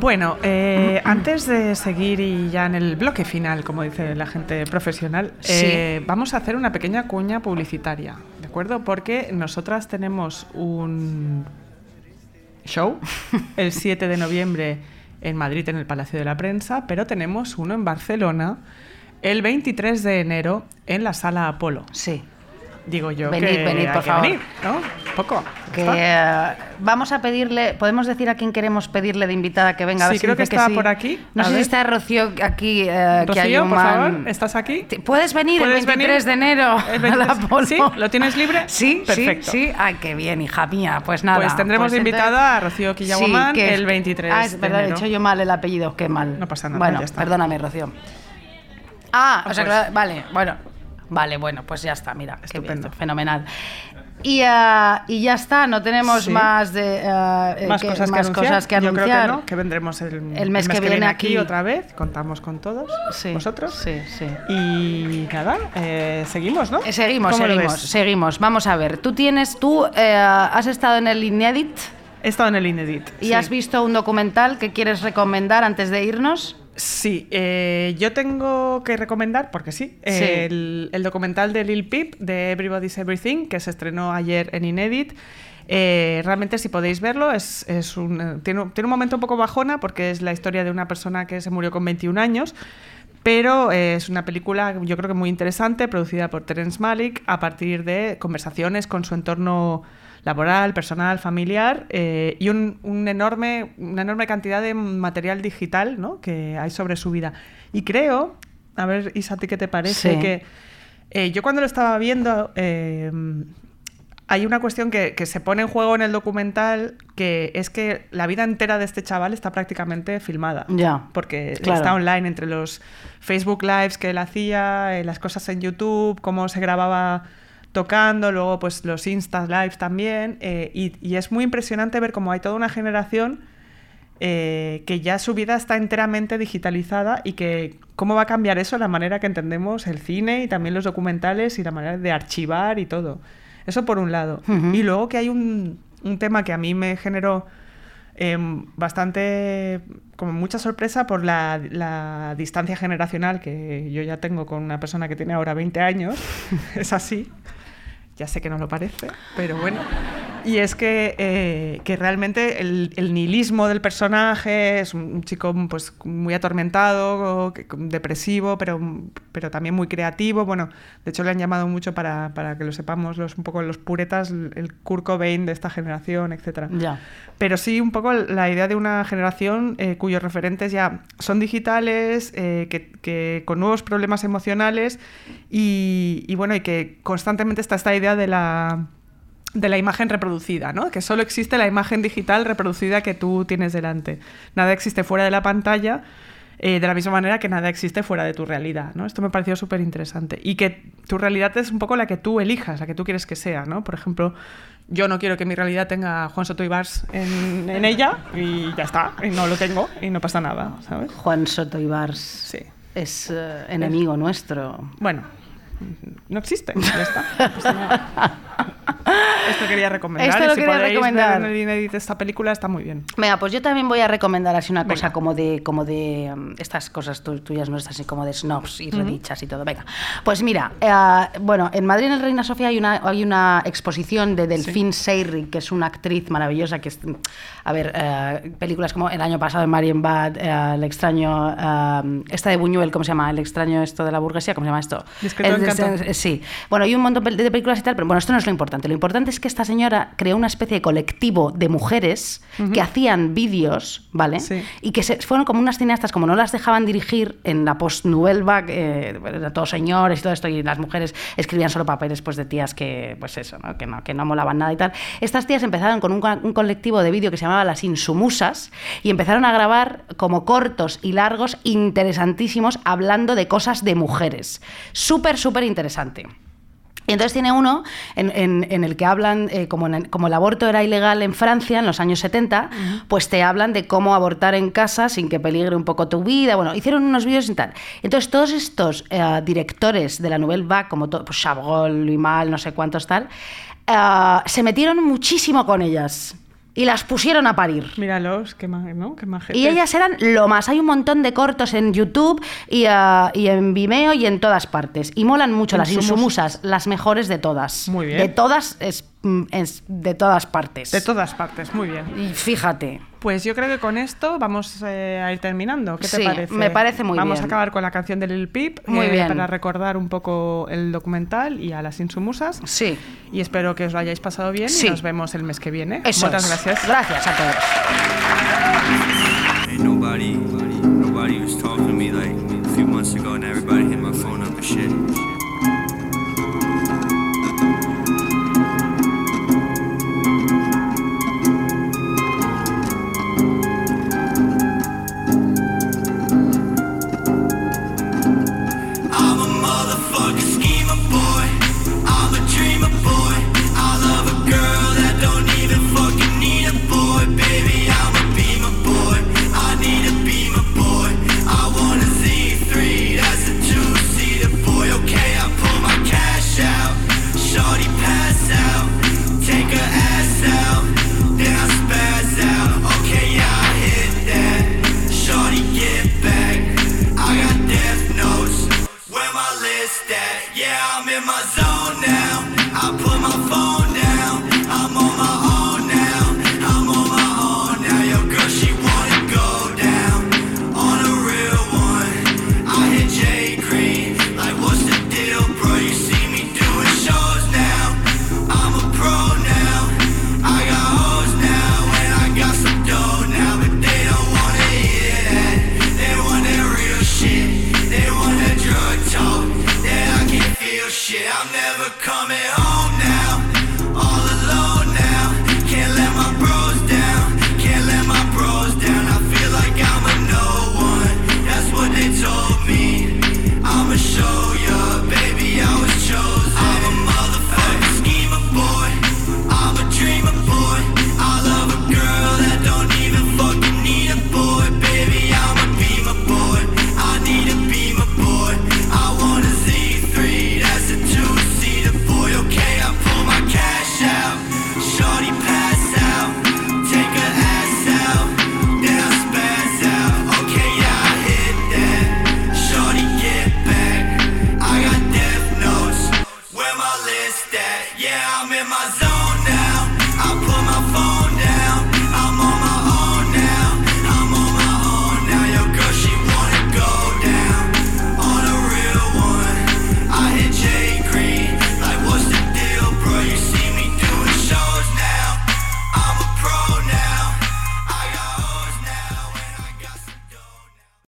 Bueno, eh, antes de seguir y ya en el bloque final, como dice la gente profesional, eh, vamos a hacer una pequeña cuña publicitaria, ¿de acuerdo? Porque nosotras tenemos un show el 7 de noviembre en Madrid, en el Palacio de la Prensa, pero tenemos uno en Barcelona el 23 de enero en la Sala Apolo. Sí. Digo yo Venid, que venid, hay por que favor. venir, ¿no? Poco. Que vamos a pedirle, podemos decir a quién queremos pedirle de invitada que venga. A ver Sí, si creo que está sí. por aquí. No A sé si ver. está Rocío aquí. eh, que hay Rocío, un por man- favor, ¿estás aquí? ¿Puedes venir ¿Puedes el 23 venir? de enero El a la 23? ¿Sí? ¿Lo tienes libre? Sí, Perfecto. sí, sí. Ay, qué bien, hija mía. Pues nada. Pues tendremos de entonces- invitada a Rocío Quillaguamán que es- el 23 Ah, es de verdad, he dicho yo mal el apellido, qué mal. No pasa nada, Bueno, ya está. perdóname, Rocío. Ah, o sea, pues. que- vale, bueno. Vale, bueno, pues ya está, mira. qué bien, Estupendo. fenomenal. Y, ah, y ya está, no tenemos Sí. más de eh, más que- cosas que más anunciar. cosas que Yo creo anunciar. que no, que vendremos el, El mes que viene aquí. otra vez. Contamos con todos Sí, vosotros. Sí, sí. Y nada, eh, seguimos, ¿no? Eh, Seguimos, ¿Cómo lo seguimos, seguimos. Vamos a ver, tú tienes, tú eh, has estado en el Inédit He estado en el Inedit. y sí. has visto un documental que quieres recomendar antes de irnos. Sí, eh, yo tengo que recomendar, porque sí, Sí. El, el documental de Lil Peep, de Everybody's Everything, que se estrenó ayer en Inedit. Eh, realmente, si podéis verlo, es, es un, eh, tiene, un- tiene un momento un poco bajona, porque es la historia de una persona que se murió con 21 años. Pero eh, es una película, yo creo que muy interesante, producida por Terence Malick, a partir de conversaciones con su entorno laboral, personal, familiar eh, y un, un enorme, una enorme cantidad de material digital ¿no? que hay sobre su vida. Y creo, a ver, Isa, ¿a ti qué te parece? Sí. Que eh, yo cuando lo estaba viendo, eh, hay una cuestión que, que se pone en juego en el documental, que es que la vida entera de este chaval está prácticamente filmada. Ya, Porque claro. está online entre los Facebook Lives que él hacía, las cosas en YouTube, cómo se grababa tocando, luego pues los Insta Lives también. eh, y, y es muy impresionante ver cómo hay toda una generación eh, que ya su vida está enteramente digitalizada y que cómo va a cambiar eso la manera que entendemos el cine y también los documentales y la manera de archivar y todo. Eso por un lado. Y luego que hay un, un tema que a mí me generó em, bastante, como mucha sorpresa por la, la distancia generacional que yo ya tengo con una persona que tiene ahora 20 años. es así. Ya sé que no lo parece, pero bueno. Y es que, eh, que realmente el, el nihilismo del personaje es un chico pues, muy atormentado, depresivo, pero, pero también muy creativo. Bueno, de hecho le han llamado mucho para, para que lo sepamos los, un poco los puretas, el Kurt Cobain de esta generación, etcétera. Ya. Pero sí, un poco la idea de una generación eh, cuyos referentes ya son digitales, eh, que, que con nuevos problemas emocionales y, y bueno, y que constantemente está esta idea de la, de la imagen reproducida, ¿no? Que solo existe la imagen digital reproducida que tú tienes delante. Nada existe fuera de la pantalla. eh, de la misma manera que nada existe fuera de tu realidad, ¿no? Esto me pareció súper interesante. Y que tu realidad es un poco la que tú elijas, la que tú quieres que sea, ¿no? Por ejemplo, yo no quiero que mi realidad tenga a Juan Soto Ibars en, en ella y ya está, y no lo tengo y no pasa nada, ¿sabes? Juan Soto Ibars Sí. es eh, enemigo nuestro. Bueno, no existe, ya está. Esto quería recomendar. Esto lo si quería recomendar. ver en el esta película está muy bien. Venga, pues yo también voy a recomendar así una cosa como de, como de um, estas cosas tu- tuyas nuestras, así como de snobs y redichas y todo. Venga, pues mira, eh, bueno, en Madrid en el Reina Sofía hay una, hay una exposición de Delfín Seyrig, que es una actriz maravillosa, que es, a ver, eh, películas como el año pasado en Marienbad, eh, El extraño, eh, esta de Buñuel, ¿cómo se llama? El extraño esto de la burguesía, ¿cómo se llama esto? Discreto El- eh, Sí, bueno, hay un montón de películas y tal, pero bueno, esto no es lo importante. Lo importante es que esta señora creó una especie de colectivo de mujeres que hacían vídeos, ¿vale? Sí. Y que se, fueron como unas cineastas, como no las dejaban dirigir en la post-nouvelle vague, eh, todos señores y todo esto, y las mujeres escribían solo papeles pues, de tías que, pues eso, ¿no? Que, no, que no molaban nada y tal. Estas tías empezaron con un, un colectivo de vídeo que se llamaba Las Insumusas y empezaron a grabar como cortos y largos interesantísimos hablando de cosas de mujeres. Súper, súper interesante. Y entonces tiene uno en, en- en el que hablan, eh, como, en el, como el aborto era ilegal en Francia en los años 70, pues te hablan de cómo abortar en casa sin que peligre un poco tu vida. Bueno, hicieron unos vídeos y tal. Entonces todos estos eh, directores de la Nouvelle Vague, como to- pues Chabrol, Luis Mal, no sé cuántos tal, eh, se metieron muchísimo con ellas y las pusieron a parir. Míralos, qué, ¿no? qué. Y ellas eran lo más. Hay un montón de cortos en YouTube y, uh, y en Vimeo y en todas partes. Y molan mucho las insumusas, las mejores de todas. Muy bien. De todas, es, mm, es de todas partes. De todas partes, muy bien. Y fíjate. Pues yo creo que con esto vamos eh, a ir terminando. ¿Qué te sí, parece? Me parece muy vamos bien. Vamos a acabar con la canción del Lil Pip muy eh, bien. para recordar un poco el documental y a las insumusas. Sí. Y espero que os lo hayáis pasado bien sí. y nos vemos el mes que viene. Eso Muchas es. gracias. Gracias a todos.